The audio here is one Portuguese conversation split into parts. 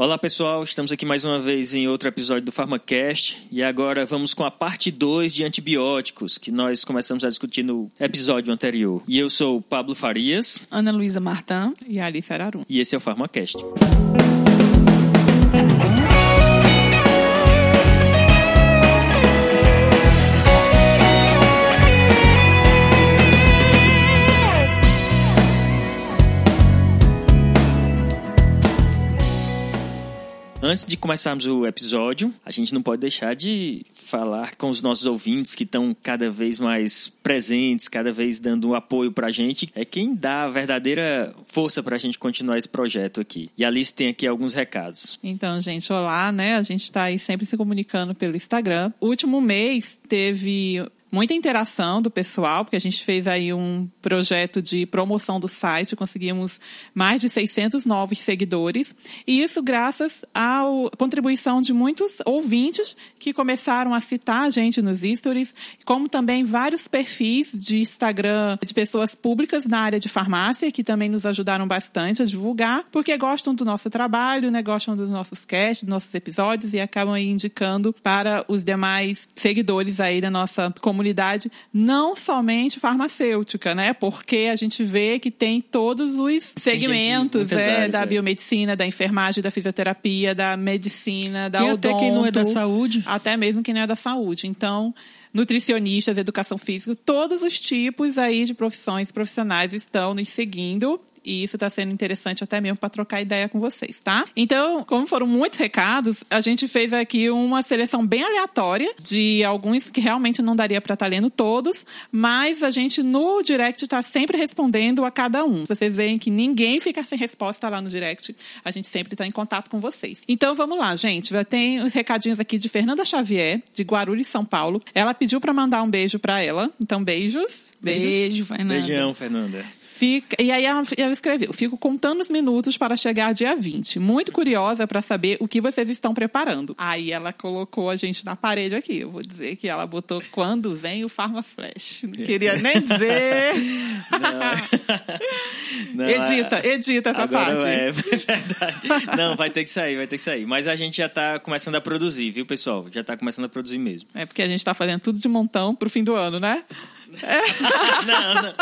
Olá pessoal, estamos aqui mais uma vez em outro episódio do PharmaCast e agora vamos com a parte 2 de antibióticos que nós começamos a discutir no episódio anterior. E eu sou o Pablo Farias. Ana Luísa Martã e Alice Ararum. E esse é o PharmaCast. Antes de começarmos o episódio, a gente não pode deixar de falar com os nossos ouvintes que estão cada vez mais presentes, cada vez dando apoio para a gente. É quem dá a verdadeira força para a gente continuar esse projeto aqui. E a Alice tem aqui alguns recados. Então, gente, olá, né? A gente está aí sempre se comunicando pelo Instagram. O último mês teve muita interação do pessoal, porque a gente fez aí um projeto de promoção do site, conseguimos mais de 600 novos seguidores, e isso graças à contribuição de muitos ouvintes que começaram a citar a gente nos stories, como também vários perfis de Instagram de pessoas públicas na área de farmácia, que também nos ajudaram bastante a divulgar, porque gostam do nosso trabalho, né, gostam dos nossos casts, dos nossos episódios, e acabam aí indicando para os demais seguidores aí da nossa comunidade comunidade não somente farmacêutica, né? Porque a gente vê que tem todos os segmentos é, da é. biomedicina, da enfermagem, da fisioterapia, da medicina, da tem odonto. até quem não é da saúde. Até mesmo quem não é da saúde. Então, nutricionistas, educação física, todos os tipos aí de profissões profissionais estão nos seguindo e isso está sendo interessante até mesmo para trocar ideia com vocês, tá? Então, como foram muitos recados, a gente fez aqui uma seleção bem aleatória de alguns que realmente não daria para estar tá lendo todos, mas a gente no direct está sempre respondendo a cada um. Vocês veem que ninguém fica sem resposta lá no direct, a gente sempre está em contato com vocês. Então, vamos lá, gente. Tem uns recadinhos aqui de Fernanda Xavier, de Guarulhos, São Paulo. Ela pediu para mandar um beijo para ela. Então, beijos. Beijos. Beijo, Fernanda. Beijão, Fernanda. Fica, e aí ela, ela escreveu: Fico contando os minutos para chegar dia 20. Muito curiosa para saber o que vocês estão preparando. Aí ela colocou a gente na parede aqui. Eu vou dizer que ela botou quando vem o Pharma Flash. Não queria nem dizer. Não. Não, edita, edita essa parte. É verdade. Não, vai ter que sair, vai ter que sair. Mas a gente já está começando a produzir, viu, pessoal? Já está começando a produzir mesmo. É porque a gente está fazendo tudo de montão pro fim do ano, né? Não, não.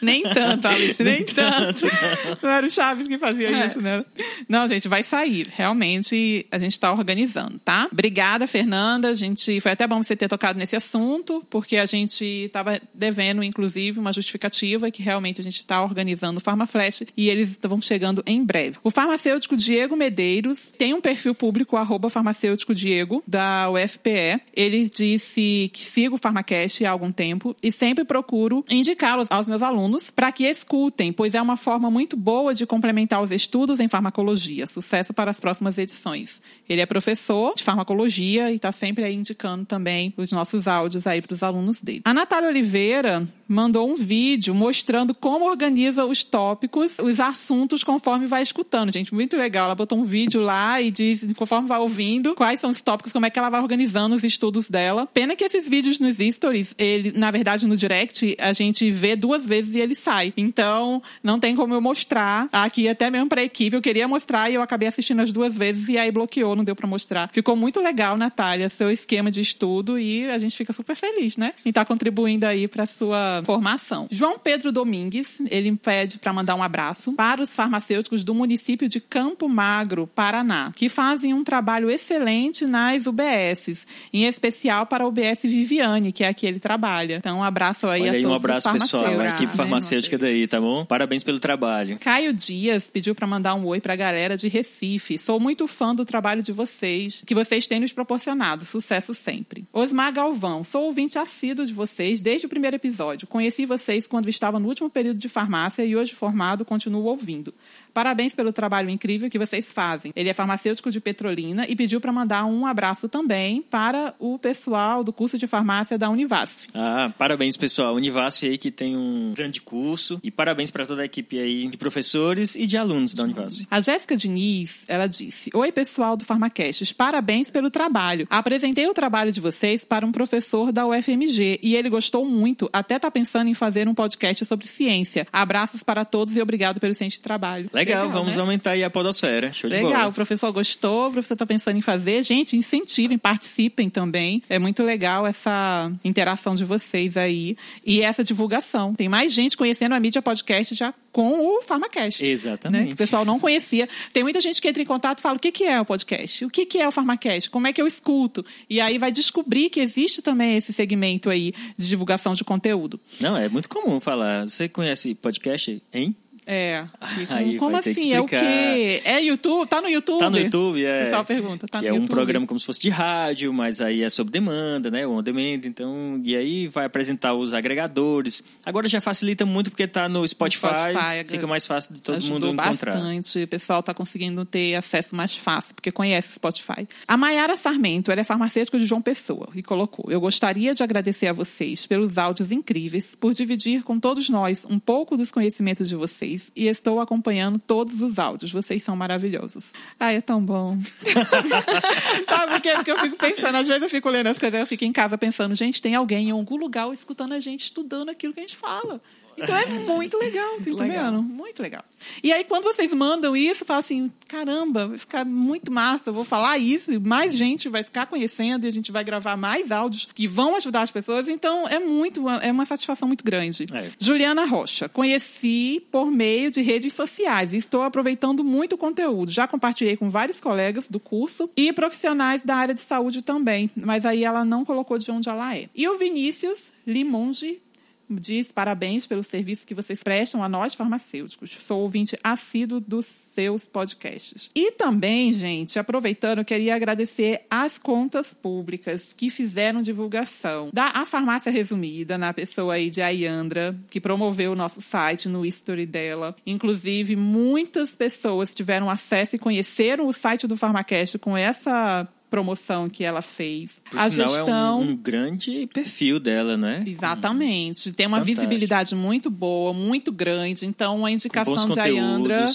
Nem tanto, Alice, nem, nem tanto. Não. não era o Chaves que fazia é. isso, né? Não, gente, vai sair. Realmente, a gente está organizando, tá? Obrigada, Fernanda. A gente foi até bom você ter tocado nesse assunto, porque a gente estava devendo, inclusive, uma justificativa que realmente a gente está organizando o PharmaFlash e eles estão chegando em breve. O farmacêutico Diego Medeiros tem um perfil público, arroba farmacêutico Diego, da UFPE. Ele disse que siga o PharmaCast há algum tempo e sempre procuro indicá-los aos meus alunos para que escutem, pois é uma forma muito boa de complementar os estudos em farmacologia. Sucesso para as próximas edições. Ele é professor de farmacologia e está sempre aí indicando também os nossos áudios aí para os alunos dele. A Natália Oliveira mandou um vídeo mostrando como organiza os tópicos, os assuntos conforme vai escutando. Gente, muito legal. Ela botou um vídeo lá e diz, conforme vai ouvindo, quais são os tópicos, como é que ela vai organizando os estudos dela. Pena que esses vídeos nos stories, ele, na verdade, no direct, a gente vê duas vezes e ele sai. Então, não tem como eu mostrar aqui, até mesmo pra equipe. Eu queria mostrar e eu acabei assistindo as duas vezes e aí bloqueou, não deu para mostrar. Ficou muito legal, Natália, seu esquema de estudo e a gente fica super feliz, né? Em estar tá contribuindo aí para sua formação. João Pedro Domingues, ele pede para mandar um abraço para os farmacêuticos do município de Campo Magro, Paraná, que fazem um trabalho excelente nas UBSs, em especial para a UBS Viviane, que é aqui ele trabalha. Então, um abraço aí Olha a aí, todos um abraço pessoal, a equipe farmacêutica daí, tá bom? Parabéns pelo trabalho. Caio Dias pediu para mandar um oi para a galera de Recife. Sou muito fã do trabalho de vocês, que vocês têm nos proporcionado. Sucesso sempre. Osmar Galvão, sou ouvinte assíduo de vocês desde o primeiro episódio. Conheci vocês quando estava no último período de farmácia e hoje formado continuo ouvindo. Parabéns pelo trabalho incrível que vocês fazem. Ele é farmacêutico de Petrolina e pediu para mandar um abraço também para o pessoal do curso de farmácia da Univasf. Ah, parabéns Parabéns, pessoal. Univasf aí que tem um grande curso e parabéns para toda a equipe aí de professores e de alunos da Univasf. A Jéssica Diniz, ela disse: Oi, pessoal do Farmacast, parabéns pelo trabalho. Apresentei o trabalho de vocês para um professor da UFMG e ele gostou muito, até tá pensando em fazer um podcast sobre ciência. Abraços para todos e obrigado pelo excelente trabalho. Legal, Legal vamos né? aumentar aí a podosfera. Show Legal, de bola. o professor gostou, o professor tá pensando em fazer. Gente, incentivem, participem também. É muito legal essa interação de vocês aí e essa divulgação. Tem mais gente conhecendo a mídia podcast já com o Farmacast. Exatamente. Né? O pessoal não conhecia. Tem muita gente que entra em contato e fala: o que, que é o podcast? O que, que é o Farmacast? Como é que eu escuto? E aí vai descobrir que existe também esse segmento aí de divulgação de conteúdo. Não, é muito comum falar. Você conhece podcast, hein? É. Aí como assim? É o quê? É YouTube? Tá no YouTube? Tá no YouTube, é. O pessoal pergunta. Tá que no é YouTube. um programa como se fosse de rádio, mas aí é sob demanda, né? On demand, então. E aí vai apresentar os agregadores. Agora já facilita muito porque tá no Spotify. Spotify fica mais fácil de todo mundo encontrar. bastante. O pessoal tá conseguindo ter acesso mais fácil, porque conhece o Spotify. A Mayara Sarmento, ela é farmacêutica de João Pessoa, e colocou: Eu gostaria de agradecer a vocês pelos áudios incríveis, por dividir com todos nós um pouco dos conhecimentos de vocês vocês e estou acompanhando todos os áudios. Vocês são maravilhosos. Ai, é tão bom. Sabe por quê? Porque eu fico pensando, às vezes eu fico lendo as coisas, eu fico em casa pensando, gente, tem alguém em algum lugar escutando a gente, estudando aquilo que a gente fala. Então é muito legal, tá entendendo? Muito legal. E aí, quando vocês mandam isso, fala assim: caramba, vai ficar muito massa, eu vou falar isso, mais gente vai ficar conhecendo e a gente vai gravar mais áudios que vão ajudar as pessoas. Então, é muito, é uma satisfação muito grande. É. Juliana Rocha, conheci por meio de redes sociais e estou aproveitando muito o conteúdo. Já compartilhei com vários colegas do curso e profissionais da área de saúde também, mas aí ela não colocou de onde ela é. E o Vinícius Limonge diz parabéns pelo serviço que vocês prestam a nós farmacêuticos. Sou ouvinte assíduo dos seus podcasts. E também, gente, aproveitando, queria agradecer às contas públicas que fizeram divulgação da a farmácia resumida, na pessoa aí de Ayandra, que promoveu o nosso site no history dela. Inclusive, muitas pessoas tiveram acesso e conheceram o site do Farmacast com essa promoção que ela fez. Por a gestão é um, um, grande perfil dela, né? Exatamente. Tem uma Fantástico. visibilidade muito boa, muito grande. Então a indicação de Ayandra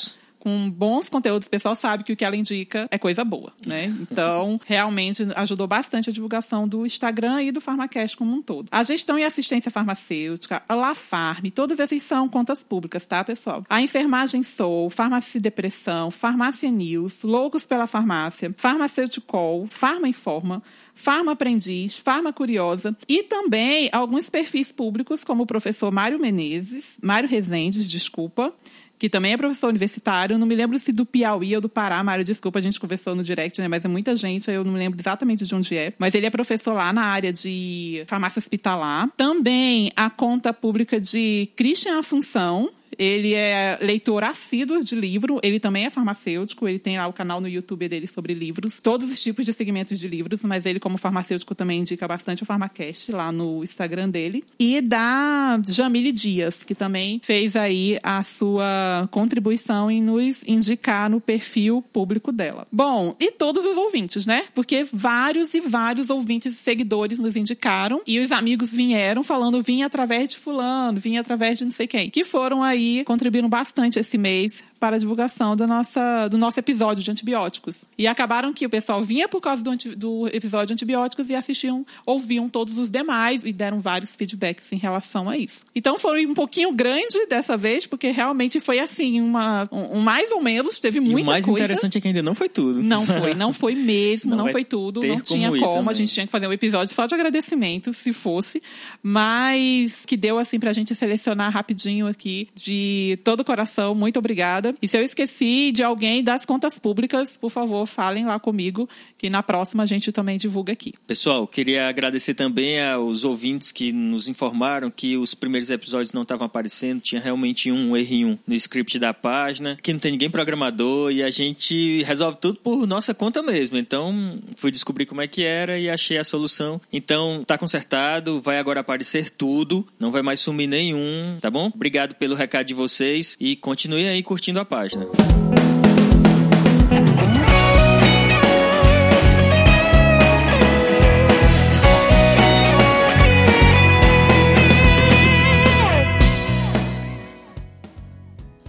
com bons conteúdos, o pessoal sabe que o que ela indica é coisa boa, né? Então, realmente ajudou bastante a divulgação do Instagram e do Farmacast como um todo. A gestão e assistência farmacêutica, a La Farm, todas essas são contas públicas, tá, pessoal? A enfermagem Soul, Farmácia Depressão, Farmácia News, Loucos pela Farmácia, Farmacêutico, Farma Informa, Farma Aprendiz, Farma Curiosa e também alguns perfis públicos, como o professor Mário Menezes, Mário Rezendes, desculpa, que também é professor universitário. Não me lembro se do Piauí ou do Pará, Mário, desculpa, a gente conversou no direct, né? Mas é muita gente, eu não me lembro exatamente de onde é. Mas ele é professor lá na área de farmácia hospitalar. Também a conta pública de Christian Assunção, ele é leitor assíduo de livro, ele também é farmacêutico, ele tem lá o canal no YouTube dele sobre livros, todos os tipos de segmentos de livros, mas ele, como farmacêutico, também indica bastante o Farmacast lá no Instagram dele. E da Jamile Dias, que também fez aí a sua contribuição em nos indicar no perfil público dela. Bom, e todos os ouvintes, né? Porque vários e vários ouvintes e seguidores nos indicaram e os amigos vieram falando, vim através de fulano, vim através de não sei quem, que foram aí contribuíram bastante esse mês para a divulgação da nossa, do nosso episódio de antibióticos. E acabaram que o pessoal vinha por causa do, do episódio de antibióticos e assistiam, ouviam todos os demais e deram vários feedbacks em relação a isso. Então foi um pouquinho grande dessa vez, porque realmente foi assim, uma, um, um mais ou menos, teve muita coisa. o mais coisa. interessante é que ainda não foi tudo. Não foi, não foi mesmo, não, não foi tudo, não tinha como, como a gente tinha que fazer um episódio só de agradecimento, se fosse, mas que deu assim pra gente selecionar rapidinho aqui, de todo o coração, muito obrigada E se eu esqueci de alguém das contas públicas, por favor, falem lá comigo, que na próxima a gente também divulga aqui. Pessoal, queria agradecer também aos ouvintes que nos informaram que os primeiros episódios não estavam aparecendo, tinha realmente um errinho no script da página, que não tem ninguém programador e a gente resolve tudo por nossa conta mesmo. Então, fui descobrir como é que era e achei a solução. Então, tá consertado, vai agora aparecer tudo, não vai mais sumir nenhum, tá bom? Obrigado pelo recado de vocês e continue aí curtindo a página.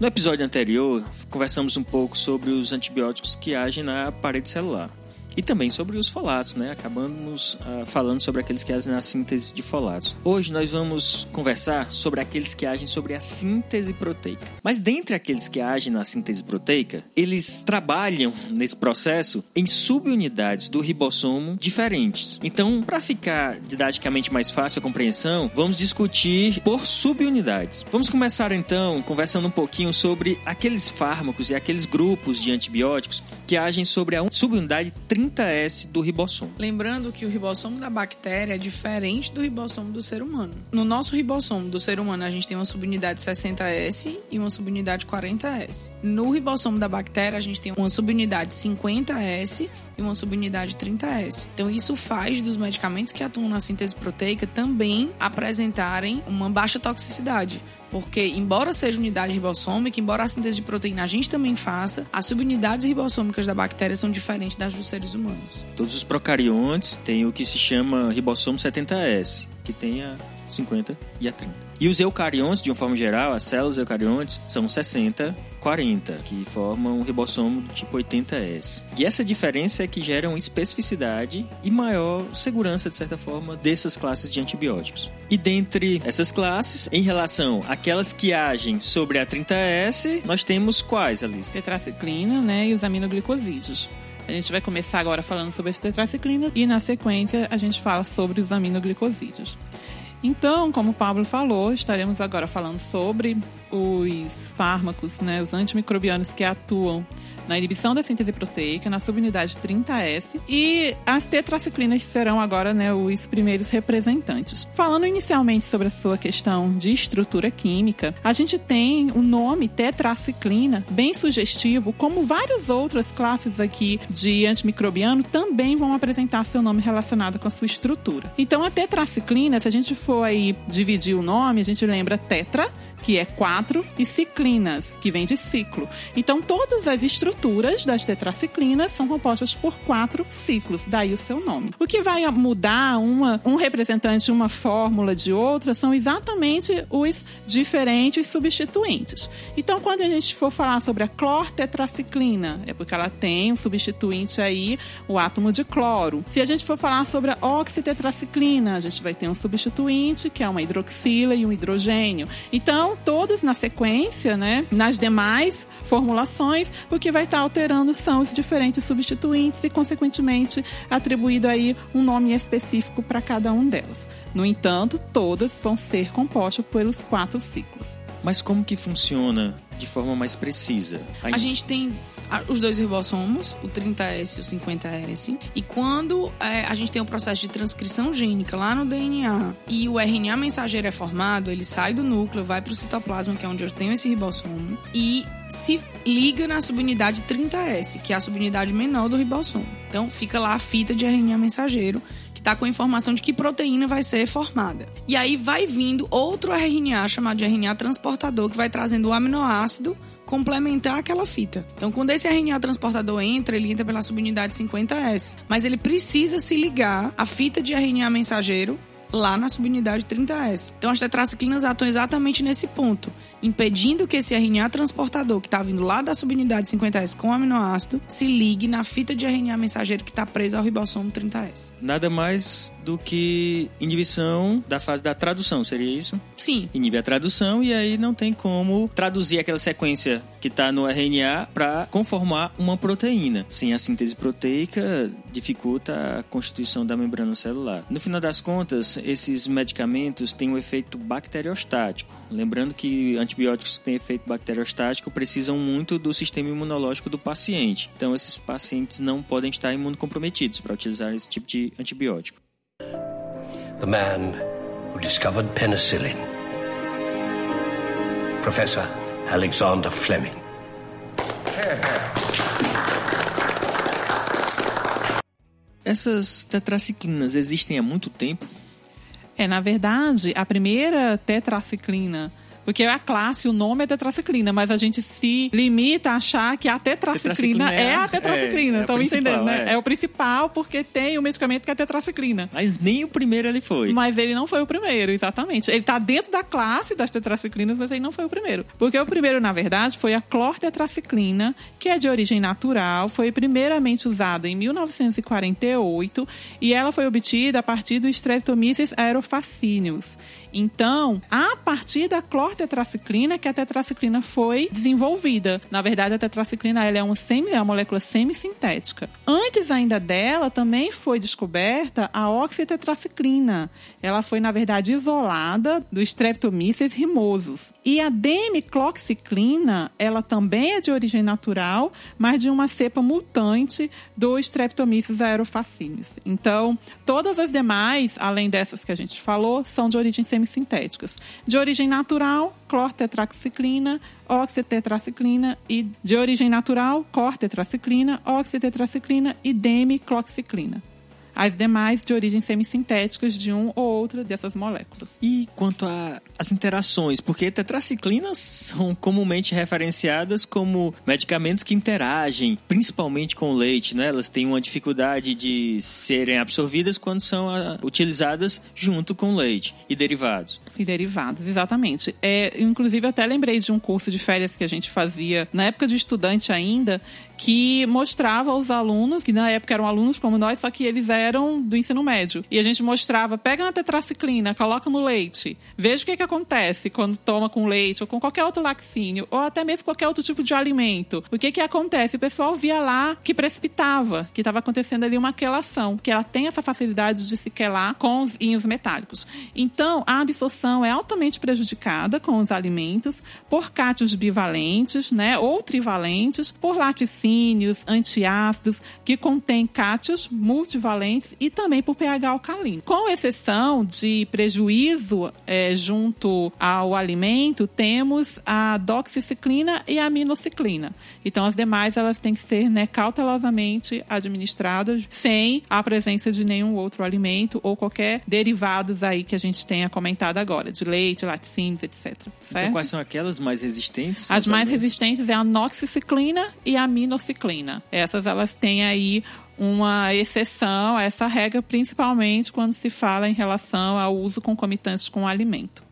No episódio anterior, conversamos um pouco sobre os antibióticos que agem na parede celular e também sobre os folatos, né? Acabamos uh, falando sobre aqueles que agem na síntese de folatos. Hoje nós vamos conversar sobre aqueles que agem sobre a síntese proteica. Mas dentre aqueles que agem na síntese proteica, eles trabalham nesse processo em subunidades do ribossomo diferentes. Então, para ficar didaticamente mais fácil a compreensão, vamos discutir por subunidades. Vamos começar então conversando um pouquinho sobre aqueles fármacos e aqueles grupos de antibióticos que agem sobre a subunidade 30 30S do ribossomo. Lembrando que o ribossomo da bactéria é diferente do ribossomo do ser humano. No nosso ribossomo do ser humano, a gente tem uma subunidade 60S e uma subunidade 40S. No ribossomo da bactéria, a gente tem uma subunidade 50S e uma subunidade 30S. Então, isso faz dos medicamentos que atuam na síntese proteica também apresentarem uma baixa toxicidade. Porque, embora seja unidade ribossômica, embora a síntese de proteína a gente também faça, as subunidades ribossômicas da bactéria são diferentes das dos seres humanos. Todos os procariontes têm o que se chama ribossomo 70S, que tem a 50 e a 30. E os eucariontes, de uma forma geral, as células eucariontes, são 60 40, que formam um ribossomo do tipo 80S. E essa diferença é que gera uma especificidade e maior segurança, de certa forma, dessas classes de antibióticos. E dentre essas classes, em relação àquelas que agem sobre a 30S, nós temos quais, Alice? Tetraciclina, né, e os aminoglicosídeos. A gente vai começar agora falando sobre as tetraciclinas e na sequência a gente fala sobre os aminoglicosídeos. Então, como o Pablo falou, estaremos agora falando sobre os fármacos, né, os antimicrobianos que atuam na inibição da síntese proteica, na subunidade 30S, e as tetraciclinas serão agora né, os primeiros representantes. Falando inicialmente sobre a sua questão de estrutura química, a gente tem o nome tetraciclina bem sugestivo, como várias outras classes aqui de antimicrobiano também vão apresentar seu nome relacionado com a sua estrutura. Então a tetraciclina, se a gente for aí dividir o nome, a gente lembra tetra, que é quatro, e ciclinas, que vem de ciclo. Então todas as estruturas das tetraciclinas são compostas por quatro ciclos, daí o seu nome. O que vai mudar uma, um representante uma fórmula de outra são exatamente os diferentes substituintes. Então, quando a gente for falar sobre a clortetraciclina, é porque ela tem um substituinte aí, o átomo de cloro. Se a gente for falar sobre a oxitetraciclina, a gente vai ter um substituinte, que é uma hidroxila e um hidrogênio. Então, todos na sequência, né, nas demais formulações, o que vai estar alterando são os diferentes substituintes e, consequentemente, atribuído aí um nome específico para cada um delas. No entanto, todas vão ser compostas pelos quatro ciclos. Mas como que funciona de forma mais precisa? A gente tem os dois ribossomos, o 30S e o 50S. E quando é, a gente tem o processo de transcrição gênica lá no DNA e o RNA mensageiro é formado, ele sai do núcleo, vai para o citoplasma, que é onde eu tenho esse ribossomo, e se liga na subunidade 30S, que é a subunidade menor do ribossomo. Então fica lá a fita de RNA mensageiro que está com a informação de que proteína vai ser formada. E aí vai vindo outro RNA chamado de RNA transportador que vai trazendo o aminoácido complementar aquela fita. Então, quando esse RNA transportador entra, ele entra pela subunidade 50S, mas ele precisa se ligar à fita de RNA mensageiro lá na subunidade 30S. Então, as tetraciclinas atuam exatamente nesse ponto impedindo que esse RNA transportador que está vindo lá da subunidade 50S com aminoácido se ligue na fita de RNA mensageiro que está presa ao ribossomo 30S. Nada mais do que inibição da fase da tradução, seria isso? Sim. Inibe a tradução e aí não tem como traduzir aquela sequência que está no RNA para conformar uma proteína. Sem a síntese proteica, dificulta a constituição da membrana celular. No final das contas, esses medicamentos têm um efeito bacteriostático. Lembrando que antibióticos que têm efeito bacteriostático precisam muito do sistema imunológico do paciente. Então, esses pacientes não podem estar imunocomprometidos para utilizar esse tipo de antibiótico. The man who discovered penicillin. Professor Alexander Fleming. Essas tetraciclinas existem há muito tempo? É, na verdade, a primeira tetraciclina Porque a classe, o nome é tetraciclina, mas a gente se limita a achar que a tetraciclina, Tetraciclina é é a- a tetraciclina. é, é Estão entendendo, né? é. É o principal porque tem o medicamento que é tetraciclina. Mas nem o primeiro ele foi. Mas ele não foi o primeiro, exatamente. Ele tá dentro da classe das tetraciclinas, mas ele não foi o primeiro. Porque o primeiro, na verdade, foi a clortetraciclina, que é de origem natural, foi primeiramente usada em 1948 e ela foi obtida a partir do Streptomyces aerofacineus. Então, a partir da clortetraciclina que a tetraciclina foi desenvolvida. Na verdade, a tetraciclina ela é, uma semi, é uma molécula semissintética. Antes ainda dela, também foi descoberta a oxitetraciclina. Ela foi, na verdade, isolada do Streptomyces rimosus. E a demicloxiclina, ela também é de origem natural, mas de uma cepa mutante do Streptomyces aerofacinis. Então, todas as demais, além dessas que a gente falou, são de origem semissintéticas. De origem natural, clortetraciclina, oxitetraciclina e de origem natural, cortetraciclina, oxitetraciclina e demicloxiclina. As demais de origem semissintéticas de um ou outra dessas moléculas. E quanto às interações, porque tetraciclinas são comumente referenciadas como medicamentos que interagem principalmente com o leite, né? Elas têm uma dificuldade de serem absorvidas quando são ah, utilizadas junto com leite e derivados. E derivados, exatamente. É, inclusive, eu até lembrei de um curso de férias que a gente fazia na época de estudante ainda, que mostrava aos alunos, que na época eram alunos como nós, só que eles eram do ensino médio. E a gente mostrava, pega uma tetraciclina, coloca no leite, veja o que, que acontece quando toma com leite ou com qualquer outro laxínio, ou até mesmo qualquer outro tipo de alimento. O que que acontece? O pessoal via lá que precipitava, que estava acontecendo ali uma quelação, que ela tem essa facilidade de se quelar com os íons metálicos. Então, a absorção é altamente prejudicada com os alimentos por cátions bivalentes, né, ou trivalentes, por laticínios, antiácidos, que contêm cátions multivalentes e também por pH alcalino. Com exceção de prejuízo eh, junto ao alimento, temos a doxiciclina e a aminociclina. Então, as demais elas têm que ser né, cautelosamente administradas sem a presença de nenhum outro alimento ou qualquer derivados aí que a gente tenha comentado agora, de leite, laticínios, etc. Então, Certo? quais são aquelas mais resistentes? As mais alimentos? resistentes é a noxiciclina e a aminociclina. Essas elas têm aí uma exceção a essa regra, principalmente quando se fala em relação ao uso concomitante com o alimento.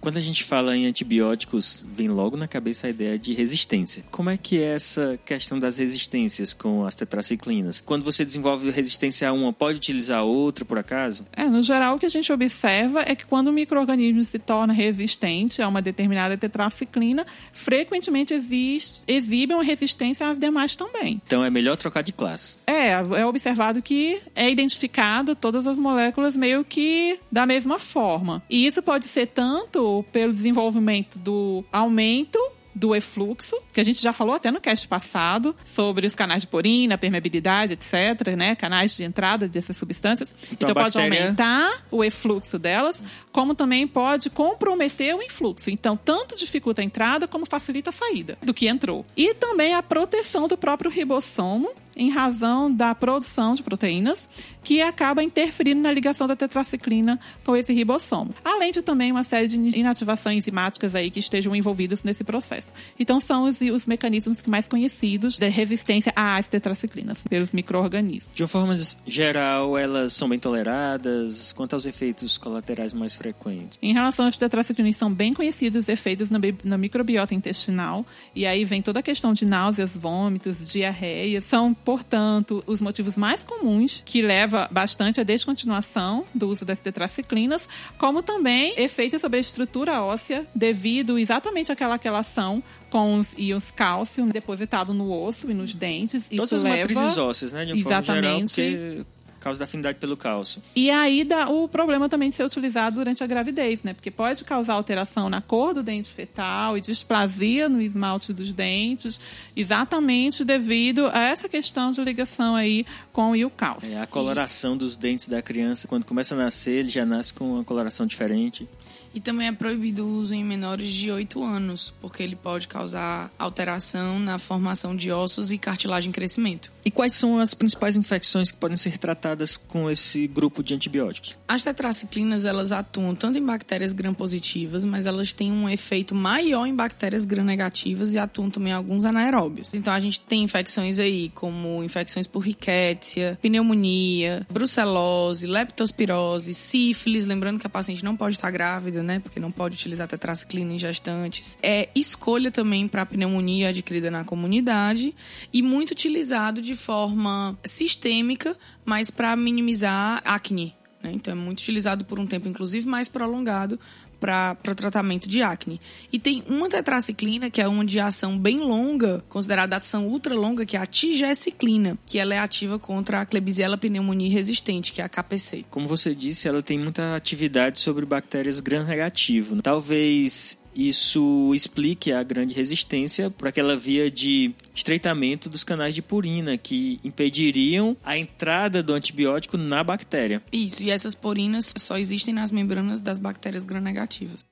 Quando a gente fala em antibióticos, vem logo na cabeça a ideia de resistência. Como é que é essa questão das resistências com as tetraciclinas? Quando você desenvolve resistência a uma, pode utilizar a outra, por acaso? É, no geral, o que a gente observa é que quando o microorganismo se torna resistente a uma determinada tetraciclina, frequentemente existe, exibe uma resistência às demais também. Então é melhor trocar de classe. É, é observado que é identificado todas as moléculas meio que da mesma forma. E isso pode ser tanto pelo desenvolvimento do aumento do efluxo, que a gente já falou até no cast passado, sobre os canais de porina, permeabilidade, etc., né? Canais de entrada dessas substâncias. Então, Então, pode bactéria- aumentar o efluxo delas, como também pode comprometer o influxo. Então, tanto dificulta a entrada como facilita a saída do que entrou. E também a proteção do próprio ribossomo, em razão da produção de proteínas, que acaba interferindo na ligação da tetraciclina com esse ribossomo. Além de também uma série de inativações enzimáticas aí que estejam envolvidas nesse processo. Então, são os, os mecanismos mais conhecidos de resistência às tetraciclinas pelos micro-organismos. De uma forma geral, elas são bem toleradas. Quanto aos efeitos colaterais mais frequentes? Em relação às tetraciclinas, são bem conhecidos os efeitos na, bi- na microbiota intestinal. E aí vem toda a questão de náuseas, vômitos, diarreia. São, portanto, os motivos mais comuns que leva bastante à descontinuação do uso das tetraciclinas, como também efeitos sobre a estrutura óssea devido exatamente àquela relação com os íons cálcio depositado no osso e nos dentes. Todas Isso as leva... matrizes ósseas, né? De uma Exatamente. forma geral, porque Por causa da afinidade pelo cálcio. E aí dá o problema também de ser utilizado durante a gravidez, né? Porque pode causar alteração na cor do dente fetal e displasia no esmalte dos dentes, exatamente devido a essa questão de ligação aí com o cálcio. É a coloração e... dos dentes da criança, quando começa a nascer, ele já nasce com uma coloração diferente. E também é proibido o uso em menores de 8 anos, porque ele pode causar alteração na formação de ossos e cartilagem em crescimento. E quais são as principais infecções que podem ser tratadas com esse grupo de antibióticos? As tetraciclinas, elas atuam tanto em bactérias gram-positivas, mas elas têm um efeito maior em bactérias gram-negativas e atuam também em alguns anaeróbios. Então a gente tem infecções aí como infecções por rickettsia, pneumonia, brucelose, leptospirose, sífilis, lembrando que a paciente não pode estar grávida, né? Porque não pode utilizar tetraciclina em gestantes. É escolha também para pneumonia adquirida na comunidade e muito utilizado de de forma sistêmica, mas para minimizar acne. Né? Então é muito utilizado por um tempo, inclusive, mais prolongado para tratamento de acne. E tem uma tetraciclina, que é uma de ação bem longa, considerada ação ultra longa, que é a tigeciclina, que ela é ativa contra a Klebsiella pneumoniae resistente, que é a KPC. Como você disse, ela tem muita atividade sobre bactérias gram-negativo. Talvez isso explique a grande resistência por aquela via de estreitamento dos canais de purina que impediriam a entrada do antibiótico na bactéria. Isso, e essas purinas só existem nas membranas das bactérias gram-negativas.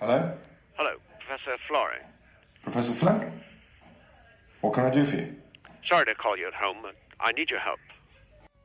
Hello? Hello, Professor Flore. Professor Fleck? What can I do for you? Sorry to call you at home, but I need your help.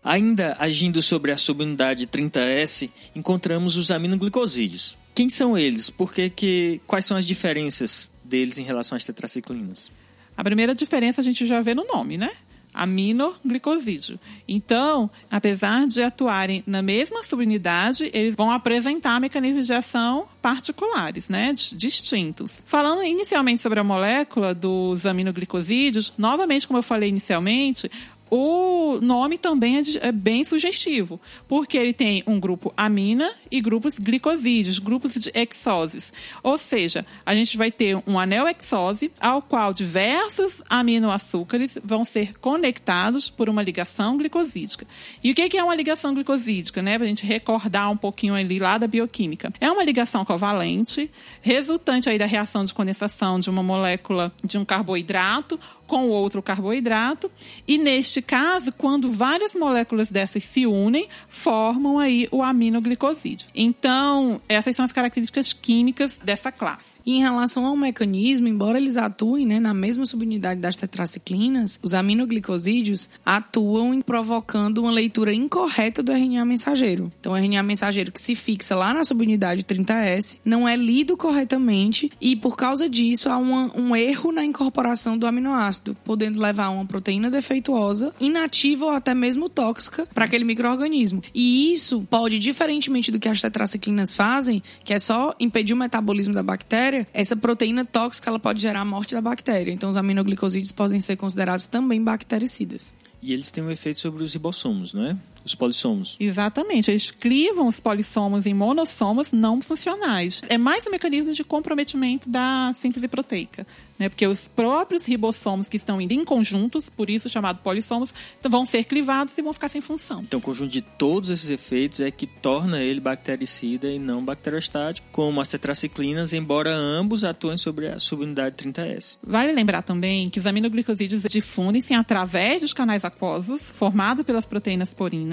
Ainda agindo sobre a subunidade 30S, encontramos os aminoglicosídeos. Quem são eles? Por que, que, quais são as diferenças deles em relação às tetraciclinas? A primeira diferença a gente já vê no nome, né? aminoglicosídeo. Então, apesar de atuarem na mesma subunidade, eles vão apresentar mecanismos de ação particulares, né, distintos. Falando inicialmente sobre a molécula dos aminoglicosídeos, novamente, como eu falei inicialmente, o nome também é, é, bem sugestivo, porque ele tem um grupo amina e grupos glicosídeos, grupos de exoses. Ou seja, a gente vai ter um anel exose ao qual diversos aminoaçúcares vão ser conectados por uma ligação glicosídica. E o que é uma ligação glicosídica, né? Para a gente recordar um pouquinho ali lá da bioquímica. É uma ligação covalente, resultante aí da reação de condensação de uma molécula de um carboidrato com outro carboidrato. E neste caso, quando várias moléculas dessas se unem, formam aí o aminoglicosídeo. Então, essas são as características químicas dessa classe. E em relação ao mecanismo, embora eles atuem né, na mesma subunidade das tetraciclinas, os aminoglicosídeos atuam em provocando uma leitura incorreta do RNA mensageiro. Então, o RNA mensageiro que se fixa lá na subunidade 30S não é lido corretamente e, por causa disso, há uma, um erro na incorporação do aminoácido ácido, podendo levar uma proteína defeituosa, inativa ou até mesmo tóxica para aquele microorganismo. E isso pode, diferentemente do que as tetraciclinas fazem, que é só impedir o metabolismo da bactéria, essa proteína tóxica ela pode gerar a morte da bactéria. Então, os aminoglicosídeos podem ser considerados também bactericidas. E eles têm um efeito sobre os ribossomos, não é? Os polissomos. Exatamente. Eles clivam os polissomos em monossomos não funcionais. É mais um mecanismo de comprometimento da síntese proteica né? Porque os próprios ribossomos que estão indo em conjuntos, por isso chamado polissomos, vão ser clivados e vão ficar sem função. Então, o conjunto de todos esses efeitos é que torna ele bactericida e não bacteriostático, como as tetraciclinas, embora ambos atuem sobre a subunidade 30S. Vale lembrar também que os aminoglicosídeos difundem-se através dos canais aquosos, formados pelas proteínas porinas,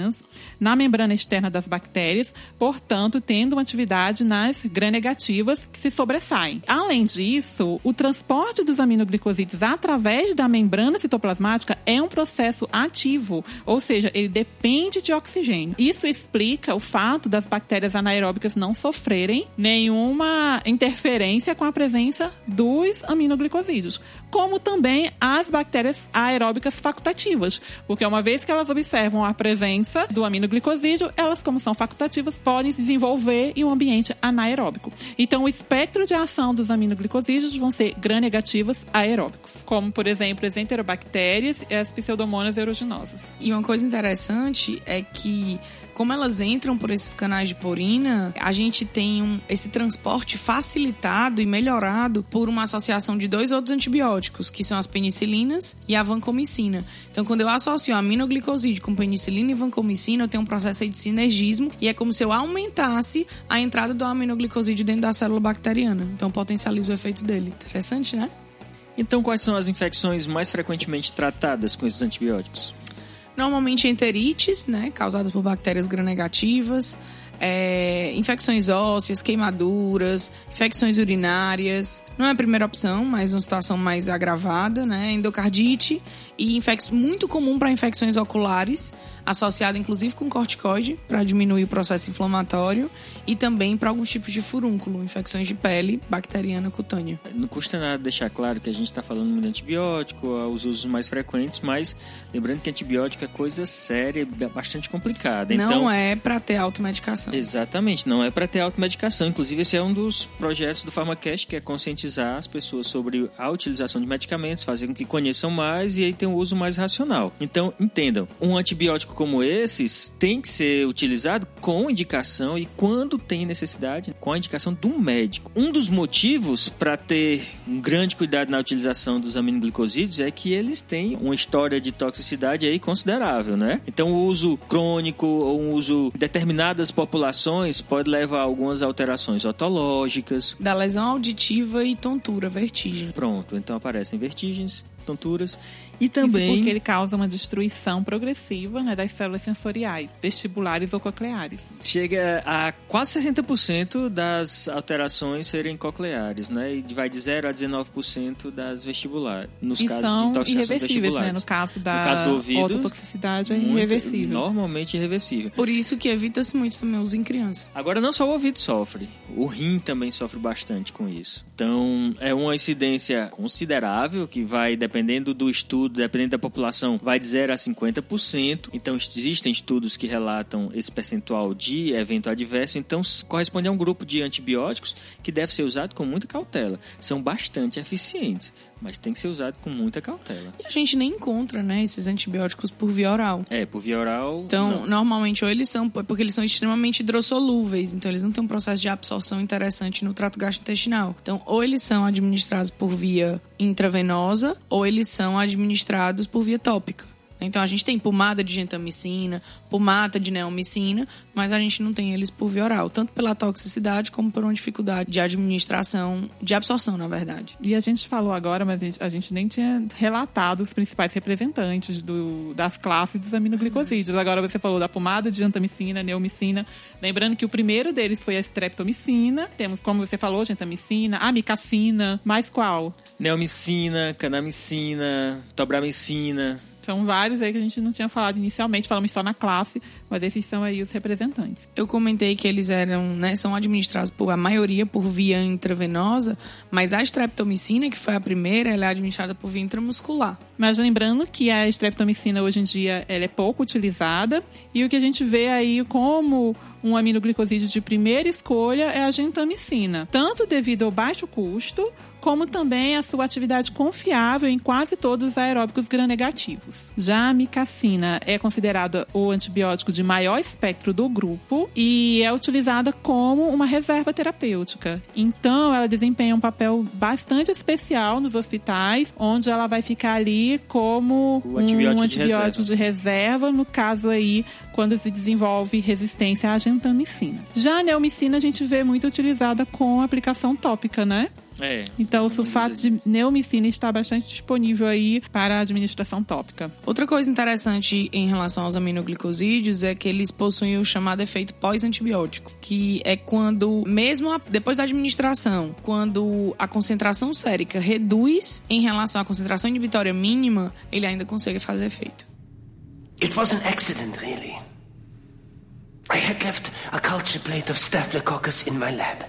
na membrana externa das bactérias, portanto, tendo uma atividade nas gram-negativas que se sobressaem. Além disso, o transporte transporte dos aminoglicosídeos através da membrana citoplasmática é um processo ativo, ou seja, ele depende de oxigênio. Isso explica o fato das bactérias anaeróbicas não sofrerem nenhuma interferência com a presença dos aminoglicosídeos, como também as bactérias aeróbicas facultativas, porque uma vez que elas observam a presença do aminoglicosídeo, elas, como são facultativas, podem se desenvolver em um ambiente anaeróbico. Então, o espectro de ação dos aminoglicosídeos vão ser gram-negativos negativos aeróbicos, como, por exemplo, as enterobactérias e as pseudomonas aeruginosas. E uma coisa interessante é que como elas entram por esses canais de porina, a gente tem um, esse transporte facilitado e melhorado por uma associação de dois outros antibióticos, que são as penicilinas e a vancomicina. Então, quando eu associo a aminoglicosídeo com penicilina e vancomicina, eu tenho um processo aí de sinergismo e é como se eu aumentasse a entrada do aminoglicosídeo dentro da célula bacteriana. Então, potencializa o efeito dele. Interessante, né? Então, quais são as infecções mais frequentemente tratadas com esses antibióticos? Normalmente enterites, né, causadas por bactérias gram-negativas, é, infecções ósseas, queimaduras, infecções urinárias. Não é a primeira opção, mas uma situação mais agravada, né? Endocardite e infec muito comum para infecções oculares, associada inclusive com corticoide para diminuir o processo inflamatório e também para alguns tipos de furúnculo, infecções de pele bacteriana cutânea. Não custa nada deixar claro que a gente está falando de antibiótico, os usos mais frequentes, mas lembrando que antibiótico é coisa séria, bastante complicada. Não então, é para ter automedicação. Exatamente, não é para ter automedicação. Inclusive, esse é um dos projetos do PharmaCast, que é conscientizar as pessoas sobre a utilização de medicamentos, fazer com que conheçam mais e aí tenham um uso mais racional. Então, entendam, um antibiótico como esses tem que ser utilizado com indicação e quando tem necessidade, com a indicação do médico. Um dos motivos para ter um grande cuidado na utilização dos aminoglicosídeos é que eles têm uma história de toxicidade aí considerável, né? Então, o uso crônico ou um uso determinadas populações pode levar a algumas alterações otológicas. Da lesão auditiva e tontura, vertigem. Pronto, então aparecem vertigens, tonturas e também. Isso porque ele causa uma destruição progressiva né, das células sensoriais, vestibulares ou cocleares. Chega a quase 60% das alterações serem cocleares, né? E vai de 0 a 19% das vestibulares. Nos e casos são de irreversíveis, vestibulares. né? No caso da no caso do ouvido, ototoxicidade é muito- irreversível. Normalmente irreversível. Por isso que evita-se muito também o uso em criança. Agora, não só o ouvido sofre, o rim também sofre bastante com isso. Então, é uma incidência considerável que vai, dependendo do estudo, dependendo da população, vai de 0 a 50%. Então, existem estudos que relatam esse percentual de evento adverso. Então, corresponde a um grupo de antibióticos que deve ser usado com muita cautela. São bastante eficientes, mas tem que ser usado com muita cautela. E a gente nem encontra, né, esses antibióticos por via oral. É, por via oral. Então, não. normalmente, ou eles são, porque eles são extremamente hidrossolúveis, então eles não têm um processo de absorção interessante no trato gastrointestinal. Então, ou eles são administrados por via intravenosa, ou eles são administrados por via tópica. Então, a gente tem pomada de gentamicina, pomada de neomicina, mas a gente não tem eles por via oral, tanto pela toxicidade como por uma dificuldade de administração, de absorção, na verdade. E a gente falou agora, mas a gente, a gente nem tinha relatado os principais representantes do, das classes dos aminoglicosídeos. Agora você falou da pomada de gentamicina, neomicina. Lembrando que o primeiro deles foi a streptomicina. Temos, como você falou, gentamicina, amicacina. Mais qual? Neomicina, canamicina, tobramicina. São vários aí que a gente não tinha falado inicialmente, falamos só na classe, mas esses são aí os representantes. Eu comentei que eles eram, né, são administrados por a maioria por via intravenosa, mas a streptomicina, que foi a primeira, ela é administrada por via intramuscular. Mas lembrando que a streptomicina hoje em dia ela é pouco utilizada e o que a gente vê aí como um aminoglicosídeo de primeira escolha é a gentamicina, tanto devido ao baixo custo, como também a sua atividade confiável em quase todos os aeróbicos gram-negativos. Já a amicacina é considerada o antibiótico de maior espectro do grupo e é utilizada como uma reserva terapêutica. Então, ela desempenha um papel bastante especial nos hospitais, onde ela vai ficar ali como O antibiótico um de antibiótico de reserva, no caso aí, quando se desenvolve resistência à gentamicina. Já a neomicina a gente vê muito utilizada com aplicação tópica, né? É. Então, o sulfato de neomicina está bastante disponível aí para a administração tópica. Outra coisa interessante em relação aos aminoglicosídeos é que eles possuem o chamado efeito pós-antibiótico, que é quando, mesmo a- depois da administração, quando a concentração sérica reduz em relação à concentração inibitória mínima, ele ainda consegue fazer efeito. It was an accident, really. I had left a culture plate of Staphylococcus in my lab.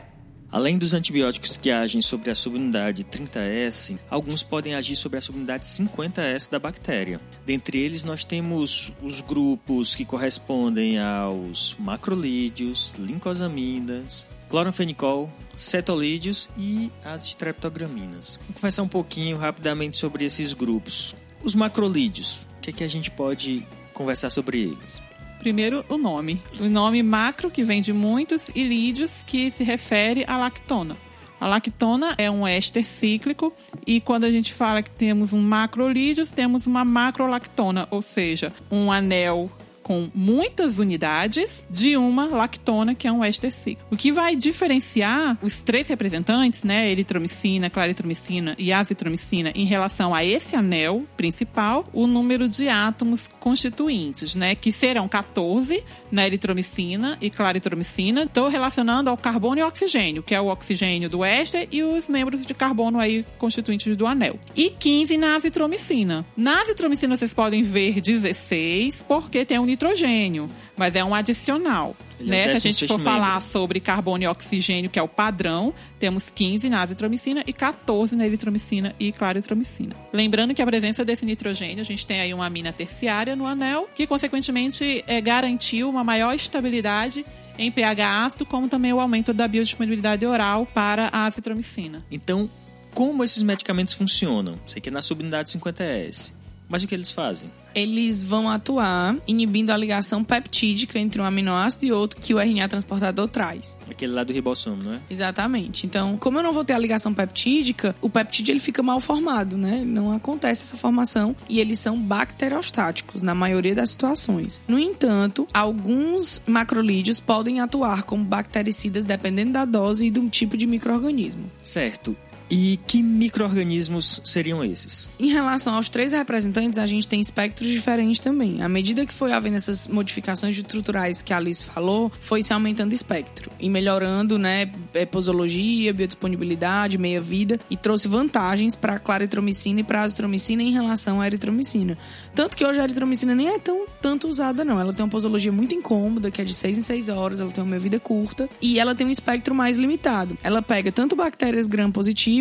Além dos antibióticos que agem sobre a subunidade 30S, alguns podem agir sobre a subunidade 50S da bactéria. Dentre eles, nós temos os grupos que correspondem aos macrolídeos, lincosamidas, cloranfenicol, cetolídeos e as streptograminas. Vou conversar um pouquinho rapidamente sobre esses grupos. Os macrolídeos, o que, é que a gente pode conversar sobre eles? Primeiro, o nome. O nome macro, que vem de muitos, e lídeos, que se refere à lactona. A lactona é um éster cíclico e quando a gente fala que temos um macrolídeos, temos uma macrolactona, ou seja, um anel com muitas unidades de uma lactona, que é um éster cíclico. O que vai diferenciar os três representantes, né, eritromicina, claritromicina e azitromicina, em relação a esse anel principal, o número de átomos constituintes, né, que serão 14 na eritromicina e claritromicina. Estou relacionando ao carbono e oxigênio, que é o oxigênio do éster e os membros de carbono aí constituintes do anel. E 15 na azitromicina. Na azitromicina vocês podem ver 16, porque tem um nitrogênio, mas é um adicional. Ele é Né? Se a gente for falar sobre carbono e oxigênio, que é o padrão, temos 15 na azitromicina e 14 na eritromicina e claritromicina. Lembrando que a presença desse nitrogênio, a gente tem aí uma amina terciária no anel, que consequentemente é, garantiu uma maior estabilidade em pH ácido, como também o aumento da biodisponibilidade oral para a azitromicina. Então, como esses medicamentos funcionam? Sei que é na subunidade 50S. Mas o que eles fazem? Eles vão atuar inibindo a ligação peptídica entre um aminoácido e outro que o RNA transportador traz. Aquele lá do ribossomo, não é? Exatamente. Então, como eu não vou ter a ligação peptídica, o peptídeo ele fica mal formado, né? Não acontece essa formação e eles são bacteriostáticos na maioria das situações. No entanto, alguns macrolídeos podem atuar como bactericidas dependendo da dose e do tipo de microorganismo. Certo. E que micro-organismos seriam esses? Em relação aos três representantes, a gente tem espectros diferentes também. À medida que foi havendo essas modificações estruturais que a Alice falou, foi se aumentando espectro e melhorando, né, é, posologia, biodisponibilidade, meia-vida e trouxe vantagens para a claritromicina e para a azitromicina em relação à eritromicina. Tanto que hoje a eritromicina nem é tão tanto usada não. Ela tem uma posologia muito incômoda, que é de 6 em 6 horas, ela tem uma meia-vida curta e ela tem um espectro mais limitado. Ela pega tanto bactérias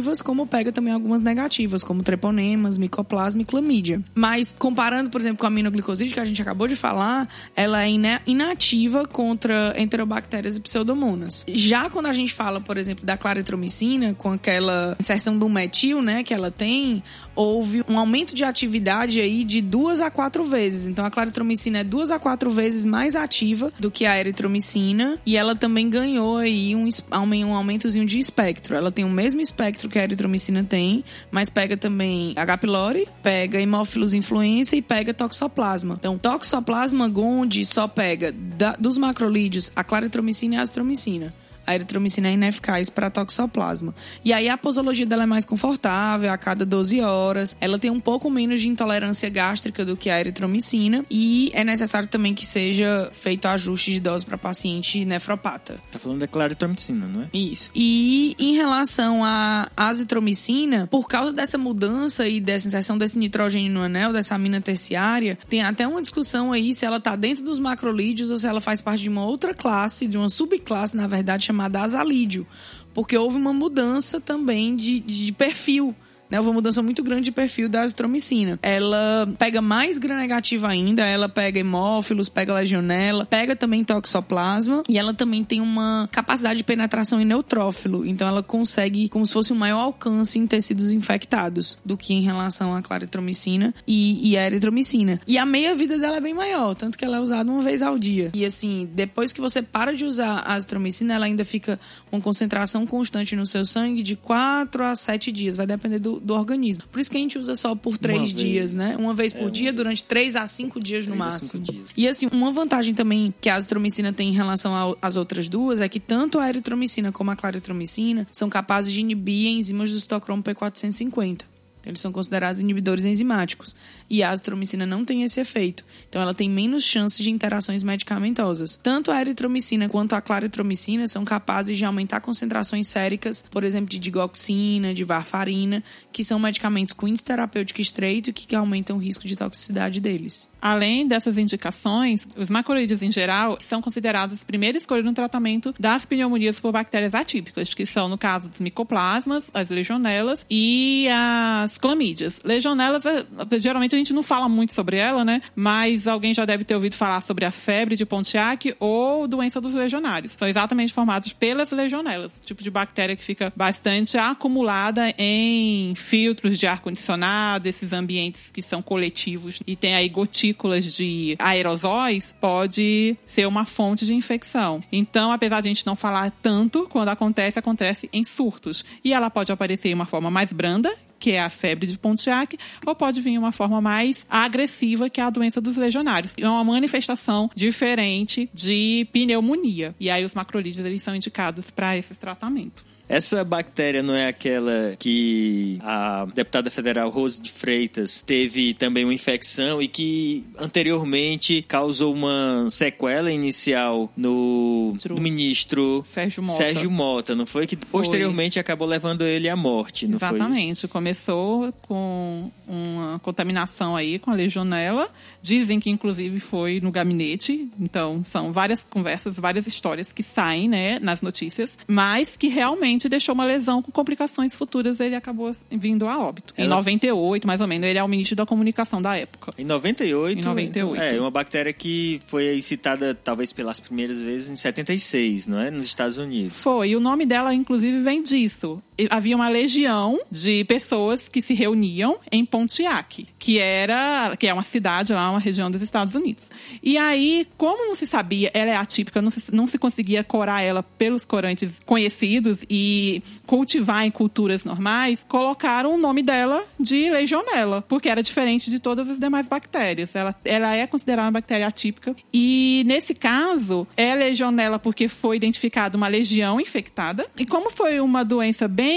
gram-positivas, como pega também algumas negativas, como treponemas, micoplasma e clamídia. Mas comparando, por exemplo, com a aminoglicoside que a gente acabou de falar, ela é ina- inativa contra enterobactérias e pseudomonas. Já quando a gente fala, por exemplo, da claritromicina, com aquela inserção do metil, né, que ela tem, houve um aumento de atividade aí de duas a quatro vezes. Então a claritromicina é duas a quatro vezes mais ativa do que a eritromicina e ela também ganhou aí um, um aumentozinho de espectro. Ela tem o mesmo espectro que a eritromicina tem, mas pega também H. pylori, pega Haemophilus influenza e pega toxoplasma. Então, toxoplasma gondii só pega da- dos macrolídeos a claritromicina e a azitromicina. A eritromicina é ineficaz para toxoplasma. E aí a posologia dela é mais confortável, a cada 12 horas. Ela tem um pouco menos de intolerância gástrica do que a eritromicina. E é necessário também que seja feito ajuste de dose para paciente nefropata. Tá falando da claritromicina, não é? Isso. E em relação à azitromicina, por causa dessa mudança e dessa inserção desse nitrogênio no anel, dessa amina terciária, tem até uma discussão aí se ela tá dentro dos macrolídeos ou se ela faz parte de uma outra classe, de uma subclasse, na verdade, chamada azalídeo. Porque houve uma mudança também de, de perfil né? Houve uma mudança muito grande de perfil da azitromicina. Ela pega mais gram-negativa ainda, ela pega hemófilos, pega legionela, pega também toxoplasma e ela também tem uma capacidade de penetração em neutrófilo. Então ela consegue como se fosse um maior alcance em tecidos infectados do que em relação à claritromicina e, e a eritromicina. E a meia-vida dela é bem maior, tanto que ela é usada uma vez ao dia. E assim, depois que você para de usar a azitromicina, ela ainda fica com concentração constante no seu sangue de 4 a 7 dias, vai depender do, do organismo. Por isso que a gente usa só por 3 vez. dias, né? Uma vez por É, uma dia, vez. durante 3 a 5 dias no Três cinco máximo. dias. E assim, uma vantagem também que a azitromicina tem em relação às outras duas é que tanto a eritromicina como a claritromicina são capazes de inibir enzimas do citocromo P450. Eles são considerados inibidores enzimáticos. E a azitromicina não tem esse efeito. Então ela tem menos chances de interações medicamentosas. Tanto a eritromicina quanto a claritromicina são capazes de aumentar concentrações séricas, por exemplo, de digoxina, de varfarina, que são medicamentos com índice terapêutico estreito e que aumentam o risco de toxicidade deles. Além dessas indicações, os macrolídeos em geral são considerados primeira escolha no tratamento das pneumonias por bactérias atípicas, que são, no caso, os micoplasmas, as legionelas e as as clamídias. Legionelas, é, geralmente a gente não fala muito sobre ela, né? Mas alguém já deve ter ouvido falar sobre a febre de Pontiac ou doença dos legionários. São exatamente formados pelas legionelas, tipo de bactéria que fica bastante acumulada em filtros de ar-condicionado, esses ambientes que são coletivos e tem aí gotículas de aerosóis, pode ser uma fonte de infecção. Então, apesar de a gente não falar tanto, quando acontece, acontece em surtos. E ela pode aparecer em uma forma mais branda, que é a febre de Pontiac, ou pode vir uma forma mais agressiva, que é a doença dos legionários. É uma manifestação diferente de pneumonia. E aí os macrolídeos eles são indicados para esse tratamento. Essa bactéria não é aquela que a deputada federal Rose de Freitas teve também uma infecção e que anteriormente causou uma sequela inicial no, no ministro Sérgio Mota. Sérgio Mota, não foi? Que posteriormente acabou levando ele à morte, não Exatamente. Começou com uma contaminação aí com a legionela. Dizem que inclusive foi no gabinete. Então são várias conversas, várias histórias que saem, né, nas notícias, mas que realmente deixou uma lesão com complicações futuras. Ele acabou vindo a óbito. Em Ela- 98, mais ou menos, ele é o ministro da comunicação da época. Em 98, Em 98. então, é uma bactéria que foi citada talvez pelas primeiras vezes em 76, não é? Nos Estados Unidos. Foi, e o nome dela, inclusive, vem disso. Havia uma legião de pessoas que se reuniam em Pontiac, que era, que é uma cidade lá, uma região dos Estados Unidos. E aí, como não se sabia, ela é atípica, não se, não se conseguia corar ela pelos corantes conhecidos e cultivar em culturas normais, colocaram o nome dela de legionela, porque era diferente de todas as demais bactérias. Ela, ela é considerada uma bactéria atípica. E nesse caso, é legionela porque foi identificada uma legião infectada. E como foi uma doença bem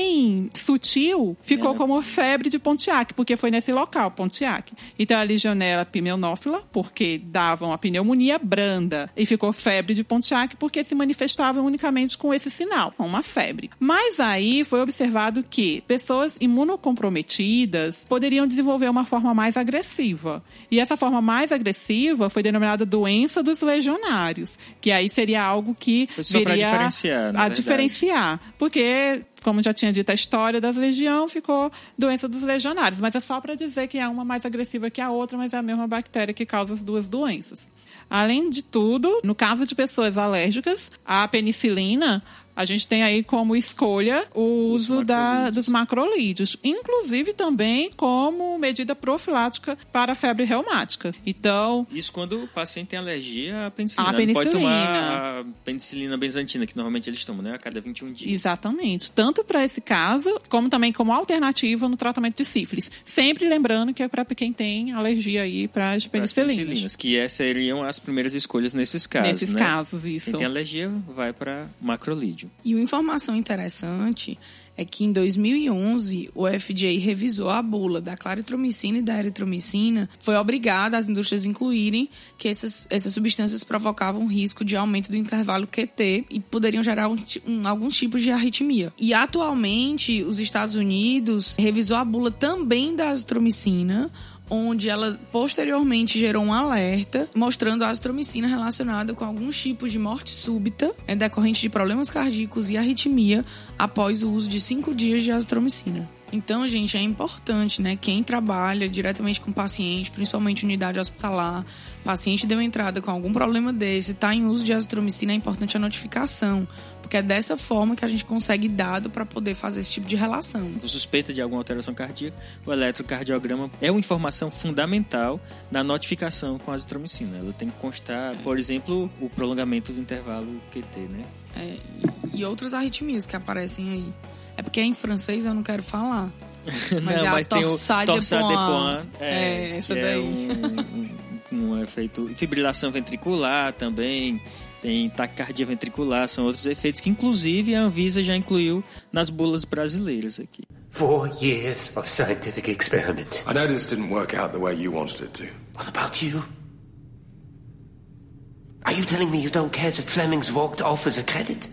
sutil, ficou É. como febre de Pontiac, porque foi nesse local, Pontiac. Então a legionela pneumófila, porque davam a pneumonia branda. E ficou febre de Pontiac porque se manifestava unicamente com esse sinal, com uma febre. Mas aí foi observado que pessoas imunocomprometidas poderiam desenvolver uma forma mais agressiva. E essa forma mais agressiva foi denominada doença dos legionários, que aí seria algo que só viria a diferenciar, porque como já tinha dito a história das legião, ficou doença dos legionários, mas é só para dizer que é uma mais agressiva que a outra, mas é a mesma bactéria que causa as duas doenças. Além de tudo, no caso de pessoas alérgicas, a penicilina a gente tem aí como escolha o uso da, dos macrolídeos, inclusive também como medida profilática para a febre reumática. Então, Isso quando o paciente tem alergia à penicilina. À Não Pode penicilina. tomar a penicilina benzatina, que normalmente eles tomam, né? A cada 21 dias. Exatamente. Tanto para esse caso, como também como alternativa no tratamento de sífilis. Sempre lembrando que é para quem tem alergia aí para as penicilinas. penicilinas, que é, seriam as primeiras escolhas nesses casos, Nesses né? casos, isso. Quem tem alergia vai para macrolídeo. E uma informação interessante é que em 2011 o FDA revisou a bula da claritromicina e da eritromicina, foi obrigada as indústrias incluírem que essas, essas substâncias provocavam risco de aumento do intervalo QT e poderiam gerar um um- alguns tipos de arritmia. E atualmente os Estados Unidos revisou a bula também da azitromicina, onde ela posteriormente gerou um alerta mostrando a azitromicina relacionada com alguns tipos de morte súbita né, decorrente de problemas cardíacos e arritmia após o uso de cinco dias de azitromicina. Então, gente, é importante, né? Quem trabalha diretamente com paciente, principalmente unidade hospitalar, paciente deu entrada com algum problema desse, está em uso de azitromicina, é importante a notificação, porque é dessa forma que a gente consegue dado para poder fazer esse tipo de relação. Com suspeita de alguma alteração cardíaca, o eletrocardiograma é uma informação fundamental na notificação com a azitromicina. Ela tem que constar, por exemplo, o prolongamento do intervalo QT, né? É, e, outras arritmias que aparecem aí. É porque é em francês eu não quero falar. Mas é a tem o torsade de. Points, É, é, essa que daí. é um, um, um efeito... Fibrilação ventricular também, tem taquicardia ventricular, são outros efeitos que, inclusive, a Anvisa já incluiu nas bulas brasileiras aqui. Four years of scientific experiment. I know this didn't work out the way you wanted it to. What about you? Are you telling me you don't care that Fleming's walked off as a credit?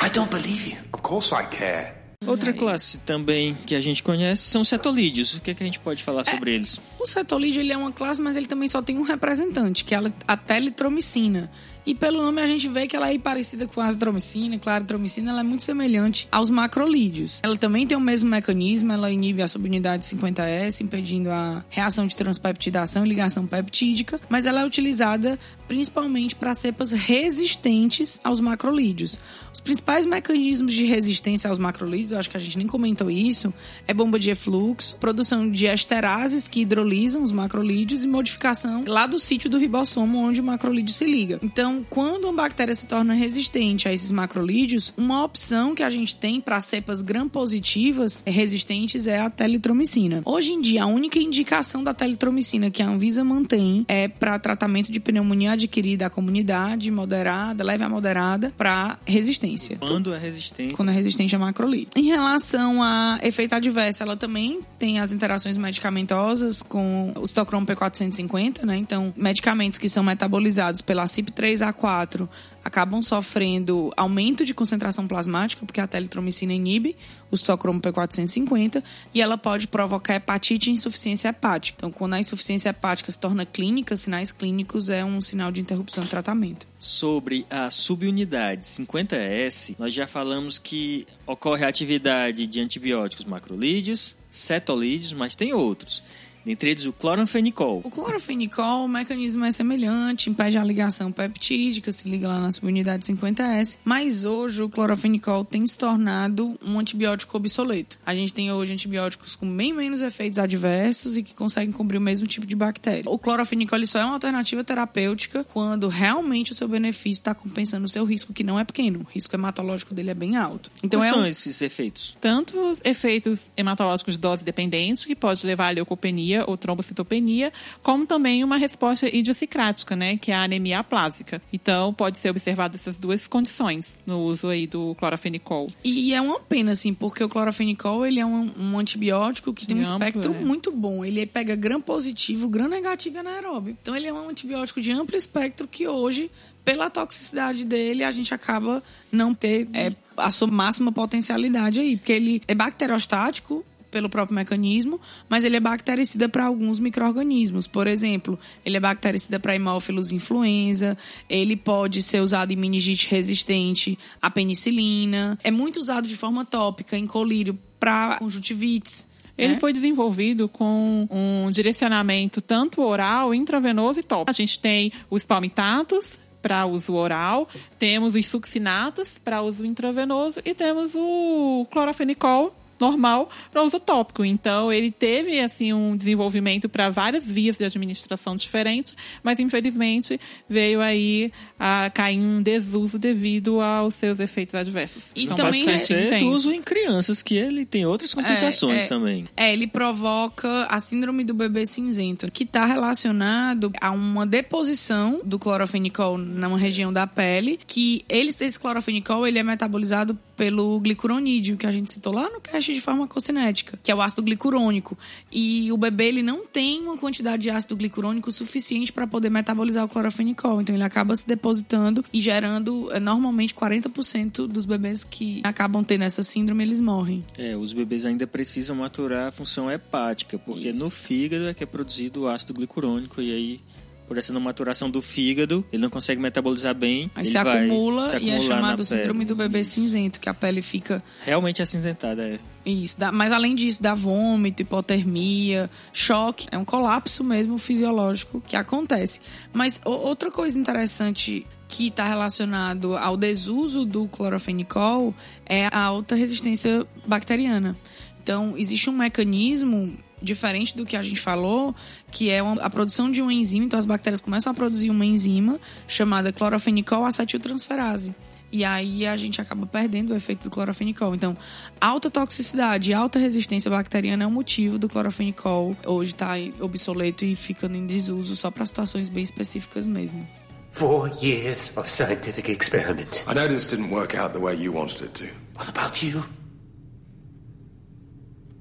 I don't believe you. Of course I care. Outra classe também que a gente conhece são cetolídeos. O que, é que a gente pode falar sobre eles? O cetolídeo ele é uma classe, mas ele também só tem um representante, que é a teletromicina. E pelo nome a gente vê que ela é parecida com a azitromicina. Claro, a ela é muito semelhante aos macrolídeos. Ela também tem o mesmo mecanismo, ela inibe a subunidade 50S, impedindo a reação de transpeptidação e ligação peptídica, mas ela é utilizada principalmente para cepas resistentes aos macrolídeos. Os principais mecanismos de resistência aos macrolídeos, eu acho que a gente nem comentou isso, é bomba de efluxo, produção de esterases que hidrolisam os macrolídeos e modificação lá do sítio do ribossomo onde o macrolídeo se liga. Então, quando uma bactéria se torna resistente a esses macrolídeos, uma opção que a gente tem para cepas gram-positivas resistentes é a teletromicina. Hoje em dia, a única indicação da teletromicina que a Anvisa mantém é para tratamento de pneumonia adquirida à comunidade, moderada, leve a moderada, para resistência. Quando é resistente? Quando é resistente a macrolídeo. Em relação a efeito adverso, ela também tem as interações medicamentosas com o citocromo P450, né? Então, medicamentos que são metabolizados pela CYP3A4 acabam sofrendo aumento de concentração plasmática, porque a teletromicina inibe o citocromo P450 e ela pode provocar hepatite e insuficiência hepática. Então, quando a insuficiência hepática se torna clínica, sinais clínicos é um sinal de interrupção do tratamento. Sobre a subunidade 50S, nós já falamos que ocorre a atividade de antibióticos macrolídeos, cetolídeos, mas tem outros. Dentre eles, o cloranfenicol. O cloranfenicol, o mecanismo é semelhante, impede a ligação peptídica, se liga lá na subunidade 50S. Mas hoje o cloranfenicol tem se tornado um antibiótico obsoleto. A gente tem hoje antibióticos com bem menos efeitos adversos e que conseguem cobrir o mesmo tipo de bactéria. O cloranfenicol só é uma alternativa terapêutica quando realmente o seu benefício está compensando o seu risco, que não é pequeno. O risco hematológico dele é bem alto. Então Quais é são um... esses efeitos? Tanto os efeitos hematológicos dose dependente, que pode levar à leucopenia ou trombocitopenia, como também uma resposta idiosincrática, né, que é a anemia aplásica. Então, pode ser observado essas duas condições no uso aí do clorafenicol. E é uma pena, assim, porque o clorafenicol, ele é um, um antibiótico que tem um espectro é. muito bom. Ele pega gram positivo, gram negativo e anaeróbio. Então, ele é um antibiótico de amplo espectro que hoje, pela toxicidade dele, a gente acaba não ter é, a sua máxima potencialidade aí, porque ele é bacteriostático, pelo próprio mecanismo, mas ele é bactericida para alguns micro-organismos. Por exemplo, ele é bactericida para hemófilos influenza, ele pode ser usado em meningite resistente à penicilina, é muito usado de forma tópica em colírio para conjuntivites. Ele é? foi desenvolvido com um direcionamento tanto oral, intravenoso e tópico. A gente tem os palmitatos, para uso oral, temos os succinatos para uso intravenoso e temos o clorofenicol normal para uso tópico. Então, ele teve assim um desenvolvimento para várias vias de administração diferentes, mas infelizmente veio aí a cair em desuso devido aos seus efeitos adversos. E São também é, do uso em crianças, que ele tem outras complicações é, é, também. É, ele provoca a síndrome do bebê cinzento, que está relacionado a uma deposição do clorofenicol numa região da pele, que ele, esse clorofenicol ele é metabolizado pelo glicuronídeo, que a gente citou lá no cast de farmacocinética, que é o ácido glicurônico. E o bebê ele não tem uma quantidade de ácido glicurônico suficiente para poder metabolizar o clorofenicol. Então ele acaba se depositando e gerando é, normalmente 40% dos bebês que acabam tendo essa síndrome, eles morrem. É, os bebês ainda precisam maturar a função hepática, porque Isso. no fígado é que é produzido o ácido glicurônico e aí por essa não maturação do fígado, ele não consegue metabolizar bem. Aí se acumula, se e é chamado síndrome do bebê Isso. cinzento, que a pele fica. Realmente acinzentada, é. Isso, dá, mas além disso, dá vômito, hipotermia, choque. É um colapso mesmo fisiológico que acontece. Mas o, outra coisa interessante que está relacionado ao desuso do clorofenicol é a alta resistência bacteriana. Então, existe um mecanismo diferente do que a gente falou, que é a produção de uma enzima. Então, as bactérias começam a produzir uma enzima chamada clorofenicol acetiltransferase. E aí a gente acaba perdendo o efeito do clorofenicol. Então, alta toxicidade e alta resistência bacteriana é o motivo do clorofenicol hoje estar tá obsoleto e ficando em desuso só para situações bem específicas mesmo. Four years of scientific experiment. I know this didn't work out the way you wanted it to. What about you?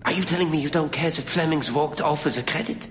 Are you telling me you don't care if Fleming's Vogt offers a credit?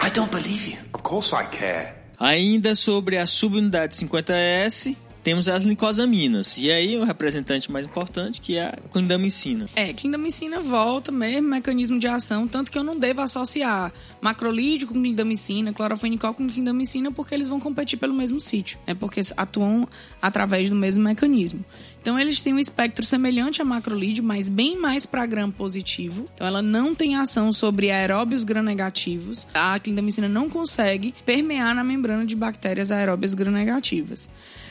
I don't believe you. Of course I care. Ainda sobre a subunidade 50S, temos as glicosaminas. E aí o representante mais importante que é a clindamicina. É, clindamicina volta mesmo, mecanismo de ação, tanto que eu não devo associar macrolídeo com clindamicina, clorofenicol com clindamicina, porque eles vão competir pelo mesmo sítio, né? Porque atuam através do mesmo mecanismo. Então eles têm um espectro semelhante a macrolídeo, mas bem mais para gram positivo. Então ela não tem ação sobre aeróbios gram-negativos. A clindamicina não consegue permear na membrana de bactérias aeróbias gram-negativas.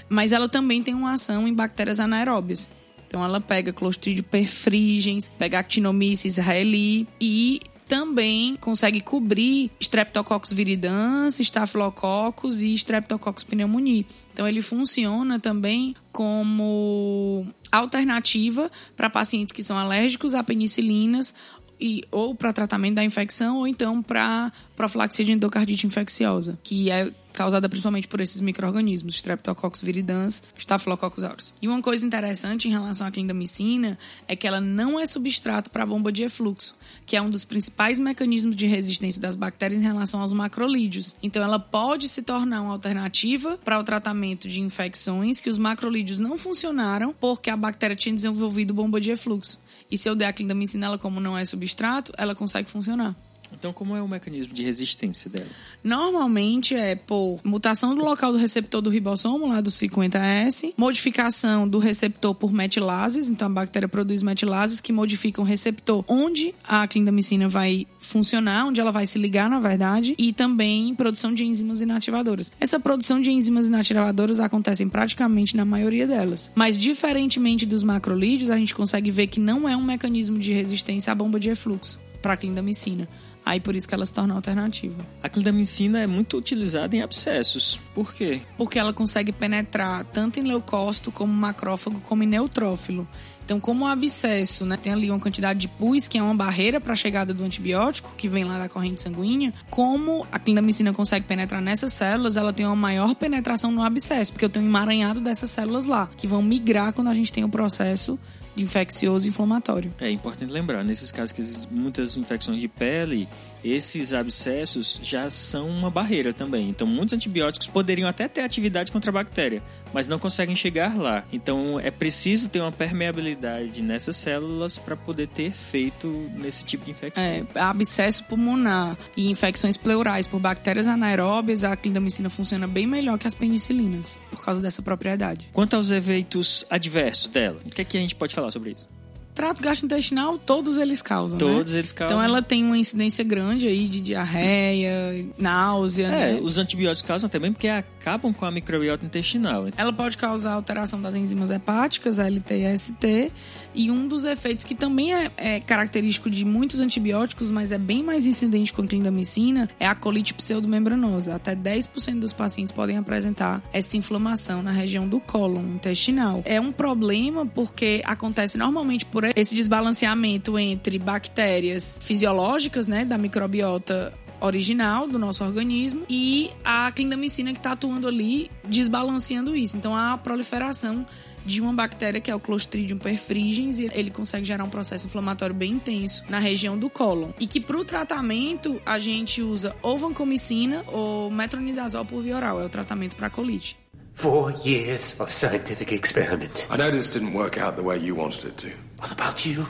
Mas ela também tem uma ação em bactérias anaeróbias. Então ela pega Clostridium perfrigens, pega Actinomyces israeli e também consegue cobrir Streptococcus viridans, Staphylococcus e Streptococcus pneumoniae. Então ele funciona também como alternativa para pacientes que são alérgicos a penicilinas e, ou para tratamento da infecção ou então para profilaxia de endocardite infecciosa, que é causada principalmente por esses micro-organismos, Streptococcus viridans, Staphylococcus aureus. E uma coisa interessante em relação à clindamicina é que ela não é substrato para a bomba de efluxo, que é um dos principais mecanismos de resistência das bactérias em relação aos macrolídeos. Então ela pode se tornar uma alternativa para o tratamento de infecções que os macrolídeos não funcionaram porque a bactéria tinha desenvolvido bomba de efluxo. E se eu der a clindamicina, ela como não é substrato, ela consegue funcionar. Então, como é o mecanismo de resistência dela? Normalmente é por mutação do local do receptor do ribossomo, lá do 50S, modificação do receptor por metilases, então a bactéria produz metilases que modificam o receptor onde a clindamicina vai funcionar, onde ela vai se ligar, na verdade, e também produção de enzimas inativadoras. Essa produção de enzimas inativadoras acontece praticamente na maioria delas. Mas, diferentemente dos macrolídeos, a gente consegue ver que não é um mecanismo de resistência à bomba de efluxo para a clindamicina. Aí por isso que ela se torna alternativa. A clindamicina é muito utilizada em abscessos. Por quê? Porque ela consegue penetrar tanto em leucócito como macrófago como em neutrófilo. Então, como o abscesso né, tem ali uma quantidade de pus, que é uma barreira para a chegada do antibiótico, que vem lá da corrente sanguínea, como a clindamicina consegue penetrar nessas células, ela tem uma maior penetração no abscesso, porque eu tenho um emaranhado dessas células lá, que vão migrar quando a gente tem o processo infeccioso e inflamatório. É importante lembrar, nesses casos que muitas infecções de pele, esses abscessos já são uma barreira também. Então, muitos antibióticos poderiam até ter atividade contra a bactéria, mas não conseguem chegar lá. Então, é preciso ter uma permeabilidade nessas células para poder ter efeito nesse tipo de infecção. É, abscesso pulmonar e infecções pleurais por bactérias anaeróbias, a clindamicina funciona bem melhor que as penicilinas, por causa dessa propriedade. Quanto aos efeitos adversos dela, o que, é que a gente pode falar sobre isso? Trato gastrointestinal, todos eles causam. Né? Todos né? eles causam. Então ela tem uma incidência grande aí de diarreia, náusea. É, né? os antibióticos causam também porque acabam com a microbiota intestinal. Ela pode causar alteração das enzimas hepáticas, LT e ST, e um dos efeitos que também é, é, característico de muitos antibióticos, mas é bem mais incidente com a clindamicina, é a colite pseudomembranosa. Até 10% dos pacientes podem apresentar essa inflamação na região do cólon intestinal. É um problema porque acontece normalmente por esse desbalanceamento entre bactérias fisiológicas, né, da microbiota original do nosso organismo e a clindamicina que está atuando ali desbalanceando isso. Então há a proliferação de uma bactéria que é o Clostridium perfringens e ele consegue gerar um processo inflamatório bem intenso na região do cólon. E que para o tratamento a gente usa ou vancomicina ou metronidazol por via oral, é o tratamento para colite. Four years of scientific experiment. I know this didn't work out the way you wanted it to. What about you?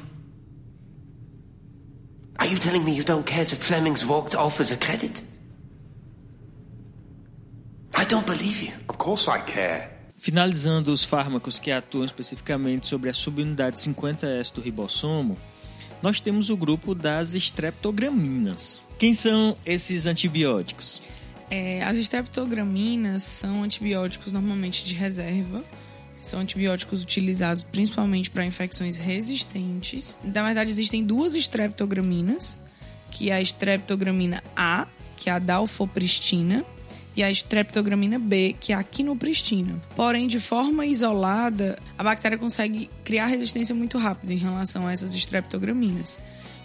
Are you telling me you don't care if Fleming's walked off as a credit? I don't believe you. Of course I care. Finalizando os fármacos que atuam especificamente sobre a subunidade 50S do ribossomo, nós temos o grupo das estreptograminas. Quem são esses antibióticos? É, as estreptograminas são antibióticos normalmente de reserva. São antibióticos utilizados principalmente para infecções resistentes. Na verdade, existem duas estreptograminas, que é a estreptogramina A, que é a dalfopristina, e a estreptogramina B, que é a quinopristina. Porém, de forma isolada, a bactéria consegue criar resistência muito rápido em relação a essas estreptograminas.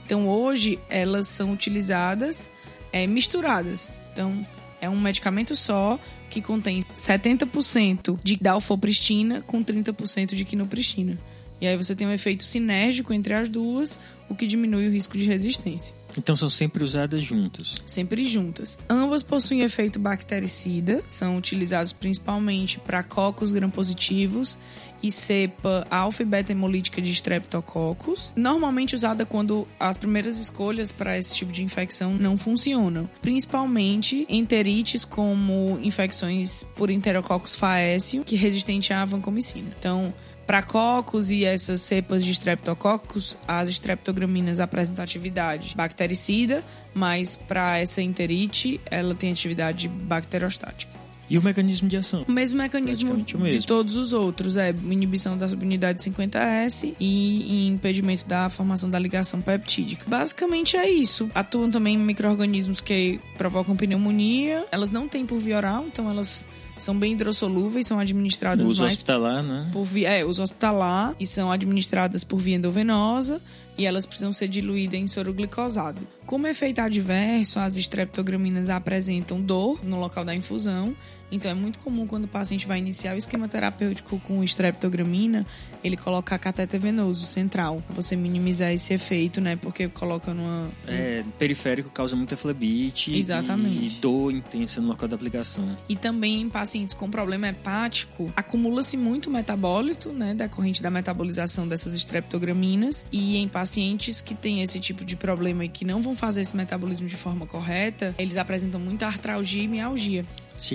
Então, hoje, elas são utilizadas é, misturadas. Então, é um medicamento só que contém 70% de dalfopristina com 30% de quinopristina. E aí você tem um efeito sinérgico entre as duas, o que diminui o risco de resistência. Então são sempre usadas juntas. sempre juntas. Ambas possuem efeito bactericida, são utilizados principalmente para cocos gram-positivos e cepa alfa e beta hemolítica de streptococcus, normalmente usada quando as primeiras escolhas para esse tipo de infecção não funcionam, principalmente enterites como infecções por Enterococcus faecium, que é resistente à vancomicina. Então, para cocos e essas cepas de streptococcus, as streptograminas apresentam atividade bactericida, mas para essa enterite, ela tem atividade bacterostática. E o mecanismo de ação? O mesmo mecanismo o mesmo. de todos os outros, é inibição da subunidade 50S e impedimento da formação da ligação peptídica. Basicamente é isso. Atuam também micro-organismos que provocam pneumonia. Elas não têm por via oral, então elas são bem hidrossolúveis, são administradas Uso mais hospitalar, né? por via, é, uso hospitalar e são administradas por via endovenosa e elas precisam ser diluídas em soro glicosado. Como efeito adverso, as estreptograminas apresentam dor no local da infusão, então é muito comum quando o paciente vai iniciar o esquema terapêutico com estreptogramina, ele colocar cateter venoso central, pra você minimizar esse efeito, né? Porque coloca numa É, periférico causa muita flebite Exatamente. e dor intensa no local da aplicação. E também em pacientes com problema hepático, acumula-se muito metabólito, né, decorrente da metabolização dessas estreptograminas. E em pacientes que têm esse tipo de problema e que não vão fazer esse metabolismo de forma correta, eles apresentam muita artralgia e mialgia.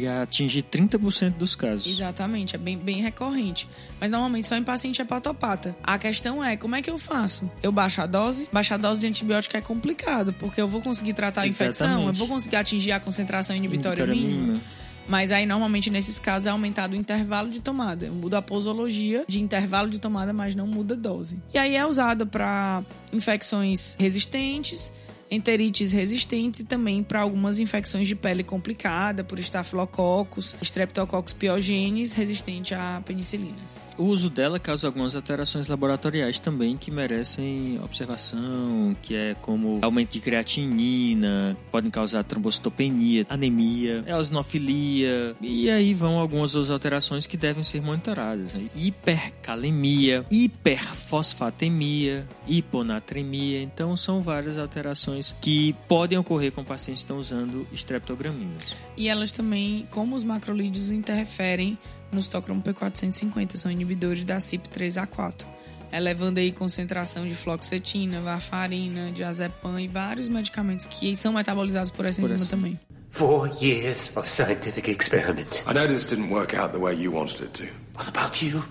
A atingir 30% dos casos. Exatamente, é bem, bem recorrente. Mas normalmente só em paciente hepatopata. A questão é, como é que eu faço? Eu baixo a dose? Baixar a dose de antibiótico é complicado, porque eu vou conseguir tratar a infecção, eu Exatamente. vou conseguir atingir a concentração inibitória, Vitória mínima. mínima. Mas aí, normalmente, nesses casos, é aumentado o intervalo de tomada. Eu mudo a posologia de intervalo de tomada, mas não muda a dose. E aí é usado para infecções resistentes, enterites resistentes e também para algumas infecções de pele complicada, por estafilococcus, streptococcus pyogenes, resistente a penicilinas. O uso dela causa algumas alterações laboratoriais também que merecem observação, que é como aumento de creatinina, podem causar trombocitopenia, anemia, eosinofilia, e aí vão algumas outras alterações que devem ser monitoradas. né? Hipercalemia, hiperfosfatemia, hiponatremia, então são várias alterações que podem ocorrer com pacientes que estão usando streptograminas. E elas também, como os macrolídeos, interferem no citocromo P450, são inibidores da CYP3A4, elevando aí concentração de fluoxetina, varfarina, diazepam e vários medicamentos que são metabolizados por essa Por enzima essa. também. Four years of scientific experiment. I know this didn't work out the way you wanted it to. What about you?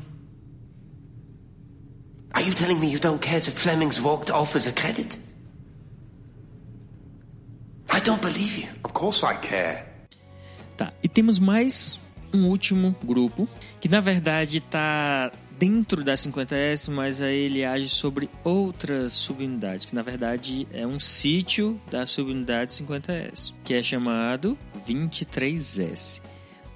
Are you telling me you don't care if Fleming's walked off as a credit? I don't believe you. Of course I care. Tá, e temos mais um último grupo, que na verdade está dentro da 50S, mas aí ele age sobre outra subunidade, que na verdade é um sítio da subunidade 50S, que é chamado 23S.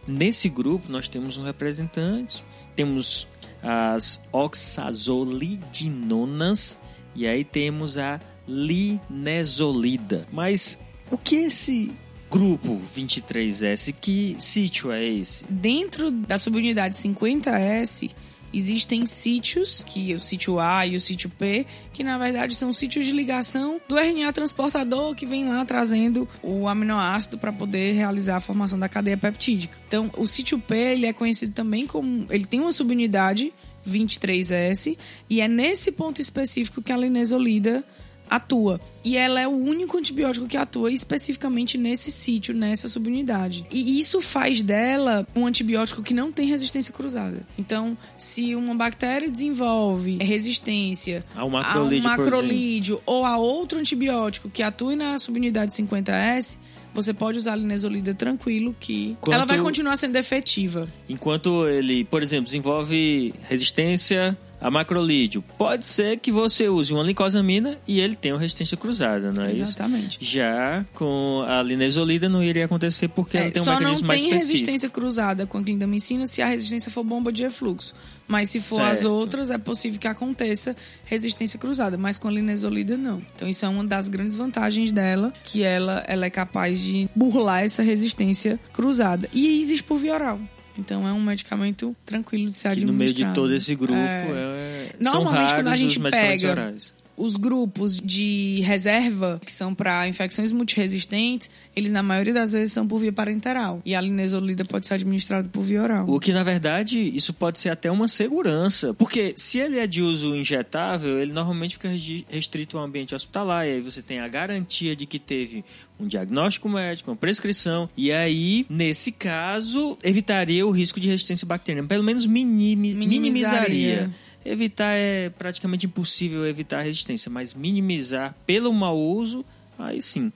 Nesse grupo nós temos um representante, temos as oxazolidinonas e aí temos a linezolida. Mas o que esse grupo 23S? Que sítio é esse? Dentro da subunidade 50S, existem sítios, que é o sítio A e o sítio P, que na verdade são sítios de ligação do RNA transportador que vem lá trazendo o aminoácido para poder realizar a formação da cadeia peptídica. Então, o sítio P, ele é conhecido também como, ele tem uma subunidade 23S e é nesse ponto específico que a linezolida atua. E ela é o único antibiótico que atua especificamente nesse sítio, nessa subunidade. E isso faz dela um antibiótico que não tem resistência cruzada. Então, se uma bactéria desenvolve resistência Ao a um macrolídeo, macrolídeo ou a outro antibiótico que atue na subunidade 50S, você pode usar a linezolida tranquilo que ela vai continuar sendo efetiva. Enquanto ele, por exemplo, desenvolve resistência a macrolídeo, pode ser que você use uma lincosamina e ele tenha uma resistência cruzada, não é isso? Exatamente. Já com a linezolida não iria acontecer porque ela É, tem um só não mecanismo mais tem específico. resistência cruzada com a clindamicina se a resistência for bomba de refluxo. Mas se for as Certo. outras, é possível que aconteça resistência cruzada, mas com a linezolida não. Então isso é uma das grandes vantagens dela, que ela, ela é capaz de burlar essa resistência cruzada. E existe por via oral. Então é um medicamento tranquilo de ser Que administrado. no meio de todo esse grupo É. é... Normalmente, raros quando a gente pega-. Os grupos de reserva, que são para infecções multiresistentes, eles na maioria das vezes são por via parenteral. E a linezolida pode ser administrada por via oral. O que, na verdade, isso pode ser até uma segurança. Porque se ele é de uso injetável, ele normalmente fica restrito ao ambiente hospitalar. E aí você tem a garantia de que teve um diagnóstico médico, uma prescrição. E aí, nesse caso, evitaria o risco de resistência bacteriana. Pelo menos minimi minimizaria. minimizaria. Evitar é praticamente impossível evitar a resistência, mas minimizar pelo mau uso, aí sim.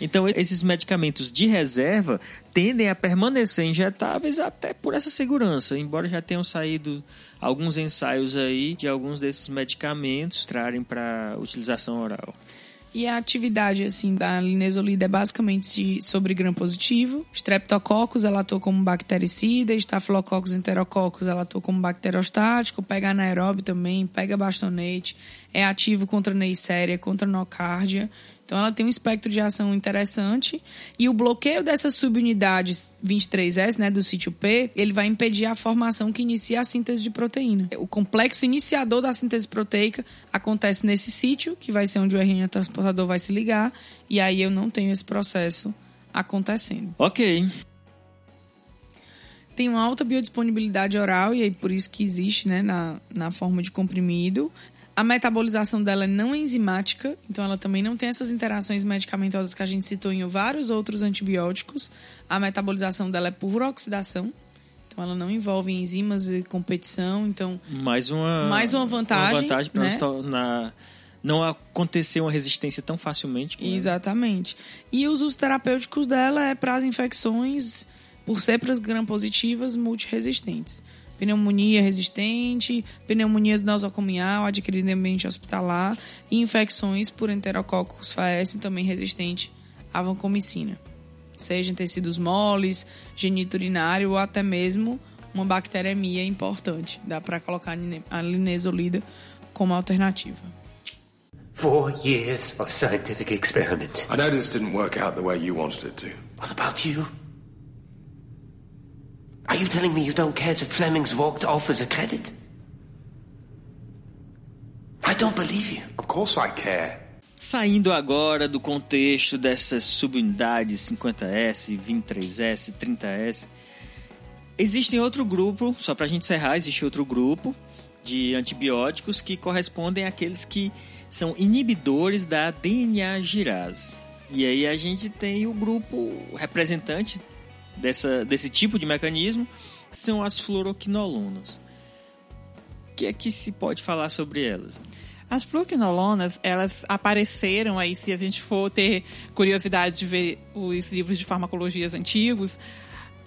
Então, esses medicamentos de reserva tendem a permanecer injetáveis até por essa segurança, embora já tenham saído alguns ensaios aí de alguns desses medicamentos trarem para utilização oral. E a atividade assim da linezolida é basicamente sobre gram positivo. Streptococcus ela atua como bactericida, Staphylococcus enterococcus ela atua como bacteriostático, pega anaeróbio também, pega bastonete, é ativo contra neisseria, contra nocardia. Então ela tem um espectro de ação interessante e o bloqueio dessas subunidades 23S, né, do sítio P, ele vai impedir a formação que inicia a síntese de proteína. O complexo iniciador da síntese proteica acontece nesse sítio, que vai ser onde o RNA transportador vai se ligar, e aí eu não tenho esse processo acontecendo. OK. Tem uma alta biodisponibilidade oral, e aí por isso que existe né, na, na forma de comprimido. A metabolização dela é não enzimática, então ela também não tem essas interações medicamentosas que a gente citou em vários outros antibióticos. A metabolização dela é por oxidação, então ela não envolve enzimas e competição, então mais uma mais uma vantagem, uma vantagem para né? na não acontecer uma resistência tão facilmente. Exatamente. E os usos terapêuticos dela é para as infecções por cepas gram-positivas multiresistentes pneumonia resistente, pneumonias nosocomial adquirida em ambiente hospitalar e infecções por enterococcus faecio também resistente à vancomicina, seja em tecidos moles, genito urinário ou até mesmo uma bacteremia importante. Dá para colocar a linezolida como alternativa. Four years of scientific experiment. I know this didn't work out the way you wanted it to. What about you? Are you telling me you don't care if Fleming's walked off as a credit? I don't believe you. Of course I care. Saindo agora do contexto dessas subunidades 50S, 23S, 30S, existe outro grupo, só para a gente encerrar, existe outro grupo de antibióticos que correspondem àqueles que são inibidores da DNA girase. E aí a gente tem o grupo representante dessa, desse tipo de mecanismo são as fluoroquinolonas. O que é que se pode falar sobre elas? As fluoroquinolonas, elas apareceram aí, se a gente for ter curiosidade de ver os livros de farmacologias antigos,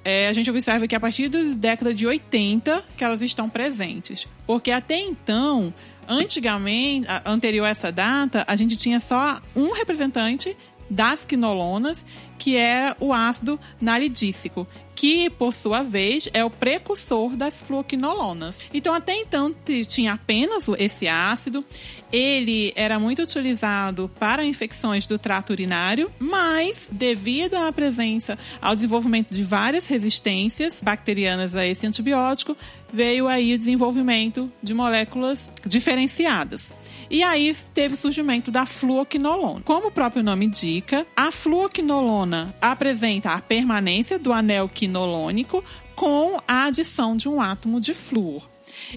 é, a gente observa que a partir da década de 80 que elas estão presentes. Porque até então, antigamente, anterior a essa data, a gente tinha só um representante das quinolonas, que é o ácido naridícico, que, por sua vez, é o precursor das fluoquinolonas. Então, até então, tinha apenas esse ácido. Ele era muito utilizado para infecções do trato urinário, mas, devido à presença, ao desenvolvimento de várias resistências bacterianas a esse antibiótico, veio aí o desenvolvimento de moléculas diferenciadas. E aí teve o surgimento da fluoquinolona. Como o próprio nome indica, a fluoquinolona apresenta a permanência do anel quinolonico com a adição de um átomo de flúor.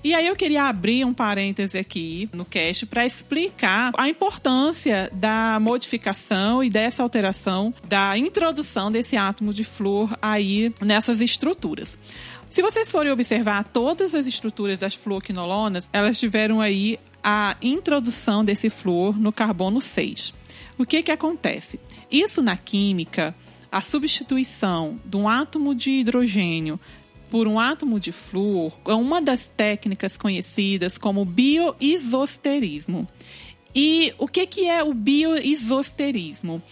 E aí eu queria abrir um parêntese aqui no cast para explicar a importância da modificação e dessa alteração da introdução desse átomo de flúor aí nessas estruturas. Se vocês forem observar todas as estruturas das fluoquinolonas, elas tiveram aí a introdução desse flúor no carbono 6. O que que acontece? Isso na química, a substituição de um átomo de hidrogênio por um átomo de flúor é uma das técnicas conhecidas como bioisosterismo. E o que, que é o bioisosterismo?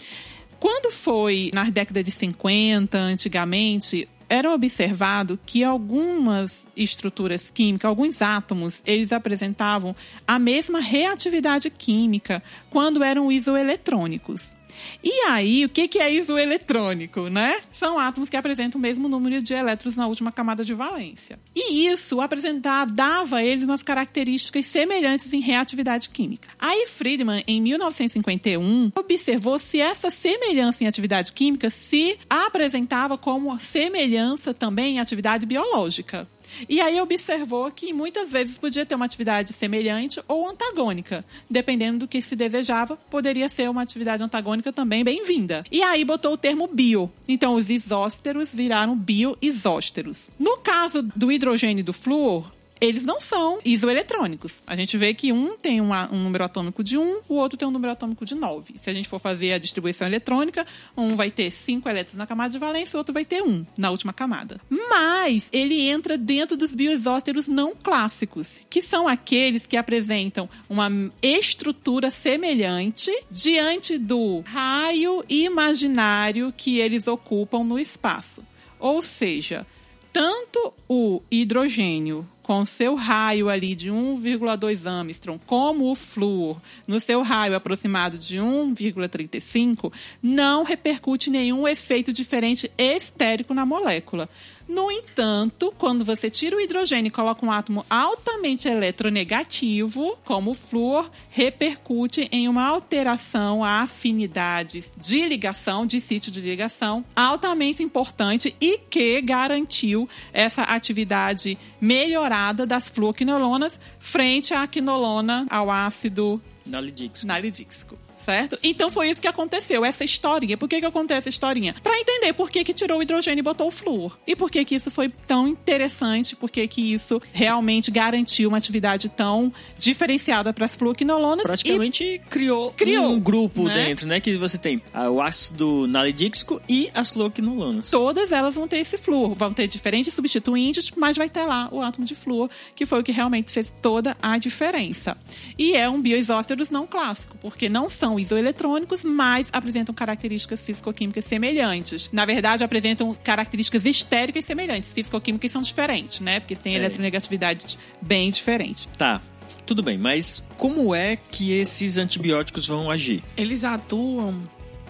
Quando foi na década de 50, antigamente, era observado que algumas estruturas químicas, alguns átomos, eles apresentavam a mesma reatividade química quando eram isoeletrônicos. E aí, o que que é isoeletrônico, né? São átomos que apresentam o mesmo número de elétrons na última camada de valência. E isso apresentava, dava a eles umas características semelhantes em reatividade química. Aí Friedman, em 1951, observou se essa semelhança em atividade química se apresentava como semelhança também em atividade biológica. E aí observou que muitas vezes podia ter uma atividade semelhante ou antagônica. Dependendo do que se desejava, poderia ser uma atividade antagônica também bem-vinda. E aí botou o termo bio. Então os isósteros viraram bioisósteros. No caso do hidrogênio e do flúor, eles não são isoeletrônicos. A gente vê que um tem uma, um número atômico de 1, o outro tem um número atômico de 9. Se a gente for fazer a distribuição eletrônica, um vai ter 5 elétrons na camada de valência, o outro vai ter 1 na última camada. Mas ele entra dentro dos bioisósteros não clássicos, que são aqueles que apresentam uma estrutura semelhante diante do raio imaginário que eles ocupam no espaço. Ou seja, tanto o hidrogênio com seu raio ali de 1,2 Armstrong, como o flúor no seu raio aproximado de 1,35, não repercute nenhum efeito diferente estérico na molécula. No entanto, quando você tira o hidrogênio e coloca um átomo altamente eletronegativo, como o flúor, repercute em uma alteração à afinidade de ligação, de sítio de ligação, altamente importante e que garantiu essa atividade melhorada das fluoquinolonas frente à quinolona, ao ácido Nalidíxico. nalidíxico. Certo? Então foi isso que aconteceu, essa historinha. Por que, que acontece essa historinha? Para entender por que, que tirou o hidrogênio e botou o flúor. E por que, que isso foi tão interessante, por que, que isso realmente garantiu uma atividade tão diferenciada para as fluoquinolonas. Praticamente criou, Criou, um grupo né? dentro, né? Que você tem ah, o ácido nalidíxico e as fluoquinolonas. Todas elas vão ter esse flúor, vão ter diferentes substituintes, mas vai ter lá o átomo de flúor, que foi o que realmente fez toda a diferença. E é um bioisósteros não clássico, porque não são isoeletrônicos, mas apresentam características físico-químicas semelhantes. Na verdade, apresentam características estéricas semelhantes. Físico-químicas são diferentes, né? Porque tem É. eletronegatividade bem diferente. Tá, tudo bem, mas como é que esses antibióticos vão agir? Eles atuam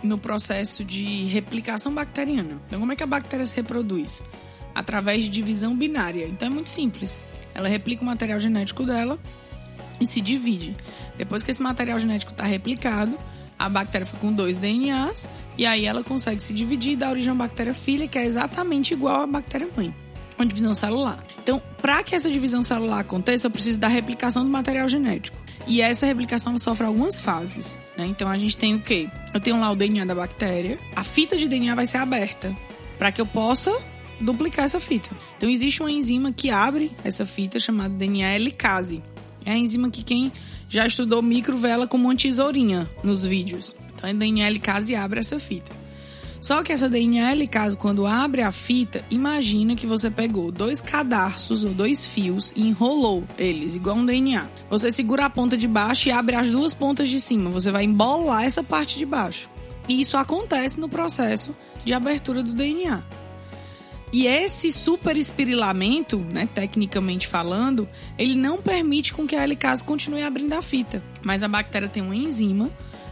no processo de replicação bacteriana. Então, como é que a bactéria se reproduz? Através de divisão binária. Então, é muito simples. Ela replica o material genético dela e se divide. Depois que esse material genético está replicado, a bactéria fica com dois DNAs e aí ela consegue se dividir e dar origem uma bactéria filha que é exatamente igual à bactéria mãe. Uma divisão celular. Então, para que essa divisão celular aconteça, eu preciso da replicação do material genético. E essa replicação sofre algumas fases. Né? Então, a gente tem o quê? Eu tenho lá o DNA da bactéria. A fita de DNA vai ser aberta para que eu possa duplicar essa fita. Então, existe uma enzima que abre essa fita chamada DNA helicase. É a enzima que quem já estudou micro vê ela como uma tesourinha nos vídeos. Então, a DNA helicase abre essa fita. Só que essa DNA helicase, quando abre a fita, imagina que você pegou dois cadarços ou dois fios e enrolou eles, igual um DNA. Você segura a ponta de baixo e abre as duas pontas de cima. Você vai embolar essa parte de baixo. E isso acontece no processo de abertura do DNA. E esse super espirilamento, né, tecnicamente falando, ele não permite com que a helicase continue abrindo a fita. Mas a bactéria tem uma enzima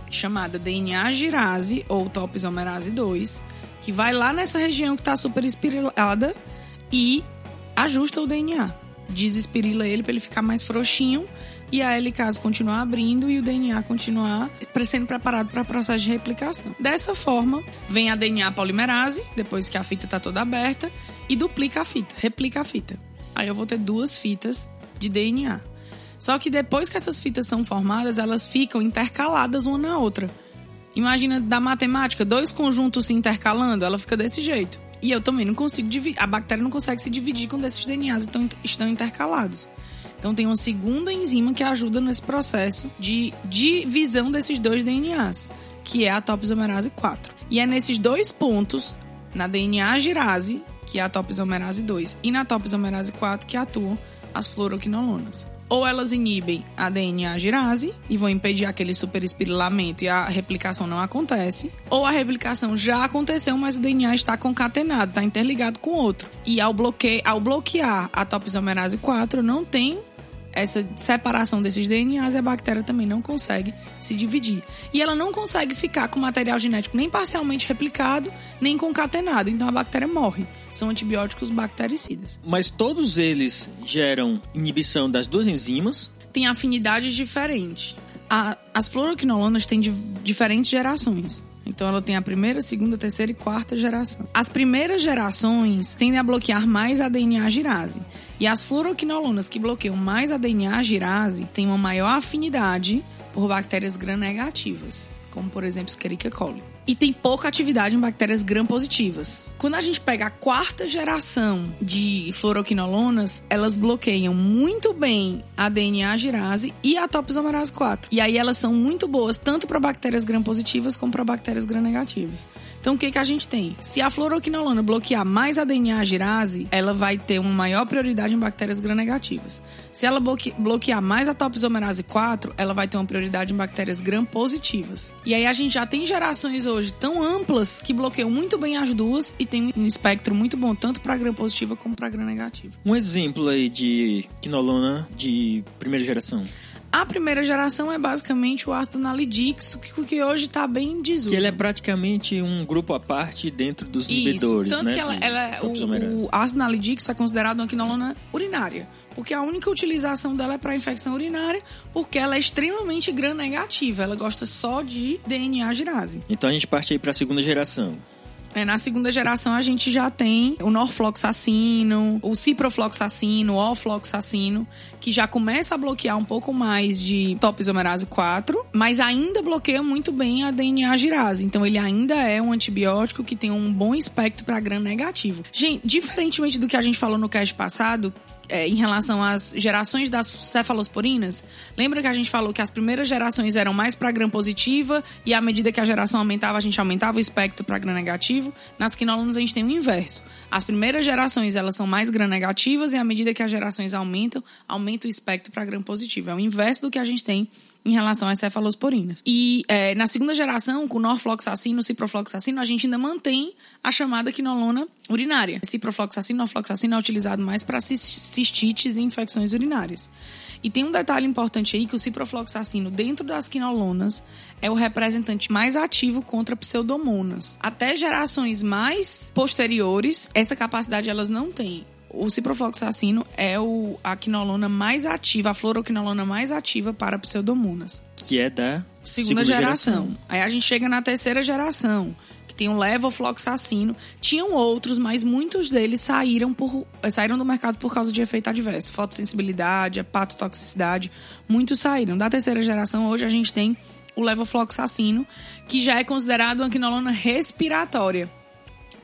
chamada DNA girase ou topisomerase 2, que vai lá nessa região que está super espirilada e ajusta o DNA. Desespirila ele para ele ficar mais frouxinho e a helicase continuar abrindo e o DNA continuar sendo preparado para o processo de replicação. Dessa forma, vem a DNA polimerase, depois que a fita está toda aberta, e duplica a fita, replica a fita. Aí eu vou ter duas fitas de DNA. Só que depois que essas fitas são formadas, elas ficam intercaladas uma na outra. Imagina da matemática, dois conjuntos se intercalando, ela fica desse jeito. E eu também não consigo dividir, a bactéria não consegue se dividir com desses DNAs, então estão intercalados. Então tem uma segunda enzima que ajuda nesse processo de divisão desses dois DNAs, que é a topisomerase 4. E é nesses dois pontos, na DNA girase, que é a topisomerase 2, e na topisomerase 4 que atuam as fluoroquinolonas. Ou elas inibem a DNA girase e vão impedir aquele superespirilamento e a replicação não acontece. Ou a replicação já aconteceu, mas o DNA está concatenado, está interligado com outro. E ao, bloque... ao bloquear a topisomerase 4, não tem essa separação desses DNAs e a bactéria também não consegue se dividir. E ela não consegue ficar com material genético nem parcialmente replicado, nem concatenado. Então a bactéria morre. São antibióticos bactericidas. Mas todos eles geram inibição das duas enzimas. Tem afinidades diferentes. A- as fluoroquinolonas têm di- diferentes gerações. Então ela tem a primeira, segunda, terceira e quarta geração. As primeiras gerações tendem a bloquear mais a DNA girase. E as fluoroquinolonas que bloqueiam mais a DNA girase têm uma maior afinidade por bactérias gram-negativas, como por exemplo Escherichia coli. E tem pouca atividade em bactérias gram-positivas. Quando a gente pega a quarta geração de fluoroquinolonas, elas bloqueiam muito bem a DNA girase e a topoisomerase 4. E aí elas são muito boas tanto para bactérias gram-positivas como para bactérias gram-negativas. Então o que, que a gente tem? Se a fluoroquinolona bloquear mais a DNA girase, ela vai ter uma maior prioridade em bactérias gram-negativas. Se ela bloque- bloquear mais a topoisomerase 4, ela vai ter uma prioridade em bactérias gram-positivas. E aí a gente já tem gerações hoje tão amplas que bloqueiam muito bem as duas e tem um espectro muito bom tanto para gram-positiva como para gram-negativa. Um exemplo aí de quinolona de primeira geração. A primeira geração é basicamente o ácido nalidix, que, que hoje está bem em desuso. Que ele é praticamente um grupo à parte dentro dos Isso, inibidores, tanto né? que ela, ela é- o, o ácido nalidix é considerado uma quinolona urinária. Porque a única utilização dela é para infecção urinária, porque ela é extremamente gram-negativa. Ela gosta só de DNA girase. Então a gente parte aí para a segunda geração. É, na segunda geração a gente já tem o norfloxacino, o ciprofloxacino, o ofloxacino, que já começa a bloquear um pouco mais de topoisomerase 4, mas ainda bloqueia muito bem a DNA girase. Então ele ainda é um antibiótico que tem um bom espectro para gram negativo. Gente, diferentemente do que a gente falou no cast passado, é, em relação às gerações das cefalosporinas, lembra que a gente falou que as primeiras gerações eram mais para gram positiva e à medida que a geração aumentava, a gente aumentava o espectro para gram negativo? Nas quinolonas a gente tem o inverso. As primeiras gerações elas são mais gram negativas e à medida que as gerações aumentam, aumenta o espectro para gram positivo. É o inverso do que a gente tem em relação às cefalosporinas. E é, na segunda geração, com norfloxacino, ciprofloxacino, a gente ainda mantém a chamada quinolona urinária. Ciprofloxacino, norfloxacino é utilizado mais para cistites e infecções urinárias. E tem um detalhe importante aí que o ciprofloxacino dentro das quinolonas é o representante mais ativo contra pseudomonas. Até gerações mais posteriores, essa capacidade elas não têm o ciprofloxacino é o, a quinolona mais ativa, a fluoroquinolona mais ativa para pseudomonas. Que é da Segunda, geração. Aí a gente chega na terceira geração, que tem o levofloxacino. Tinham outros, mas muitos deles saíram, por, saíram do mercado por causa de efeito adverso. Fotossensibilidade, hepatotoxicidade, muitos saíram. Da terceira geração, hoje a gente tem o levofloxacino, que já é considerado uma quinolona respiratória,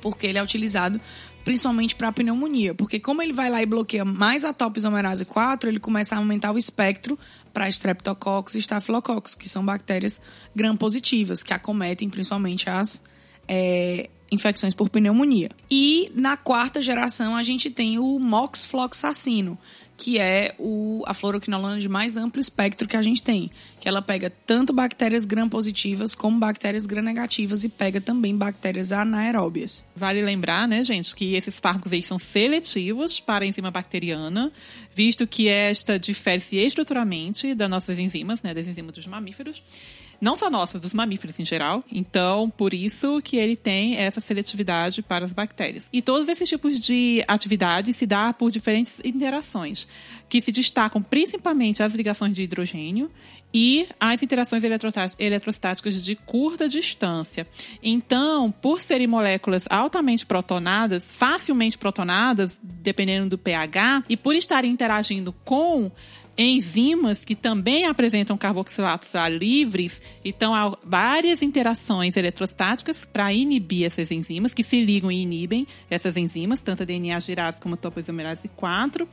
porque ele é utilizado principalmente para pneumonia, porque como ele vai lá e bloqueia mais a topoisomerase 4, ele começa a aumentar o espectro para streptococcus e staphylococcus, que são bactérias gram-positivas, que acometem principalmente as é, infecções por pneumonia. E na quarta geração a gente tem o moxfloxacino, que é o, a fluoroquinolona de mais amplo espectro que a gente tem. Que ela pega tanto bactérias gram-positivas como bactérias gram-negativas e pega também bactérias anaeróbias. Vale lembrar, né, gente, que esses fármacos aí são seletivos para a enzima bacteriana, visto que esta difere-se estruturalmente das nossas enzimas, né, das enzimas dos mamíferos. Não só nossas, dos mamíferos em geral. Então, por isso que ele tem essa seletividade para as bactérias. E todos esses tipos de atividades se dá por diferentes interações, que se destacam principalmente as ligações de hidrogênio e as interações eletrostáticas de curta distância. Então, por serem moléculas altamente protonadas, facilmente protonadas, dependendo do pH, e por estarem interagindo com enzimas que também apresentam carboxilatos livres, então há várias interações eletrostáticas para inibir essas enzimas, que se ligam e inibem essas enzimas, tanto a DNA girase como a topoisomerase 4.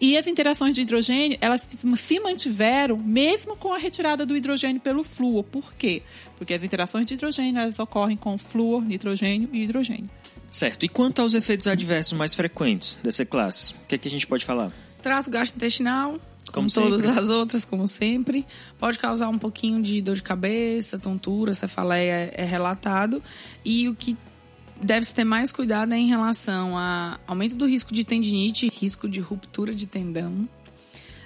E as interações de hidrogênio, elas se mantiveram mesmo com a retirada do hidrogênio pelo flúor. Por quê? Porque as interações de hidrogênio elas ocorrem com flúor, nitrogênio e hidrogênio. Certo. E quanto aos efeitos adversos mais frequentes dessa classe? O que, é que a gente pode falar? Traço gastrointestinal, Como como, todas as outras, como sempre. Pode causar um pouquinho de dor de cabeça, tontura, cefaleia é, é relatado. E o que deve-se ter mais cuidado é em relação a aumento do risco de tendinite, risco de ruptura de tendão,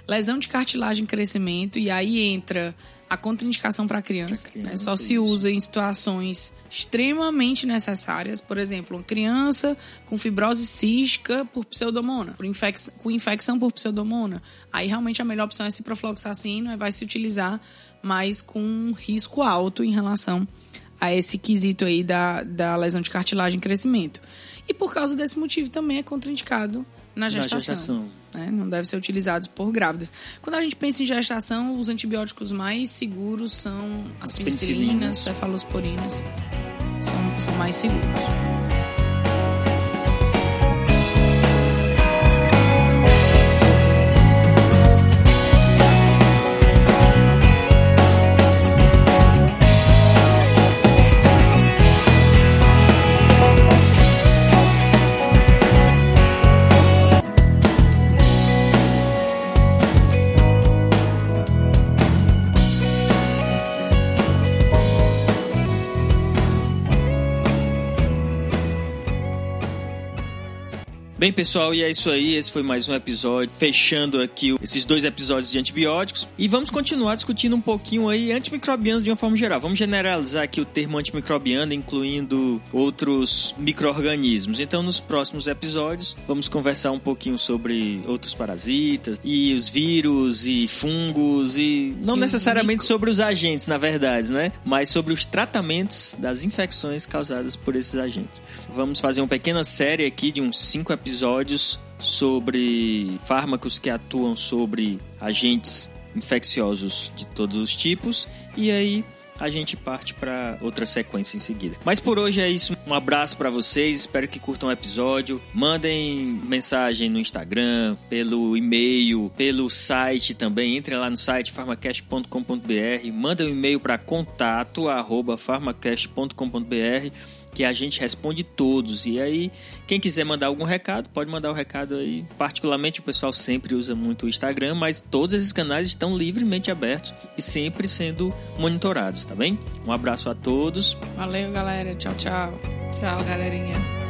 lesão de cartilagem em crescimento, e aí entra a contraindicação para criança, criança, né? Só se usa em situações extremamente necessárias, por exemplo, uma criança com fibrose cística por pseudomona, por infec com infecção por pseudomona. Aí realmente a melhor opção é ciprofloxacino, vai se utilizar, mas com um risco alto em relação a esse quesito aí da, da lesão de cartilagem em crescimento. E por causa desse motivo também é contraindicado na gestação. gestação. né? Não deve ser utilizado por grávidas. Quando a gente pensa em gestação, os antibióticos mais seguros são as, As penicilinas, penicilinas. cefalosporinas. São, são mais seguros. Bem, pessoal, e é isso aí. Esse foi mais um episódio, fechando aqui esses dois episódios de antibióticos. E vamos continuar discutindo um pouquinho aí antimicrobianos de uma forma geral. Vamos generalizar aqui o termo antimicrobiano, incluindo outros micro-organismos. Então, nos próximos episódios, vamos conversar um pouquinho sobre outros parasitas e os vírus e fungos e não E necessariamente micro- sobre os agentes, na verdade, né? Mas sobre os tratamentos das infecções causadas por esses agentes. Vamos fazer uma pequena série aqui de uns cinco episódios sobre fármacos que atuam sobre agentes infecciosos de todos os tipos e aí a gente parte para outra sequência em seguida. Mas por hoje é isso. Um abraço para vocês. Espero que curtam o episódio. Mandem mensagem no Instagram, pelo e-mail, pelo site também. Entrem lá no site farmacast.com.br. Mandem um e-mail para contato@farmacast.com.br que a gente responde todos. E aí, quem quiser mandar algum recado, pode mandar o recado aí. Particularmente, o pessoal sempre usa muito o Instagram, mas todos esses canais estão livremente abertos e sempre sendo monitorados, tá bem? Um abraço a todos. Valeu, galera. Tchau, tchau. Tchau, galerinha.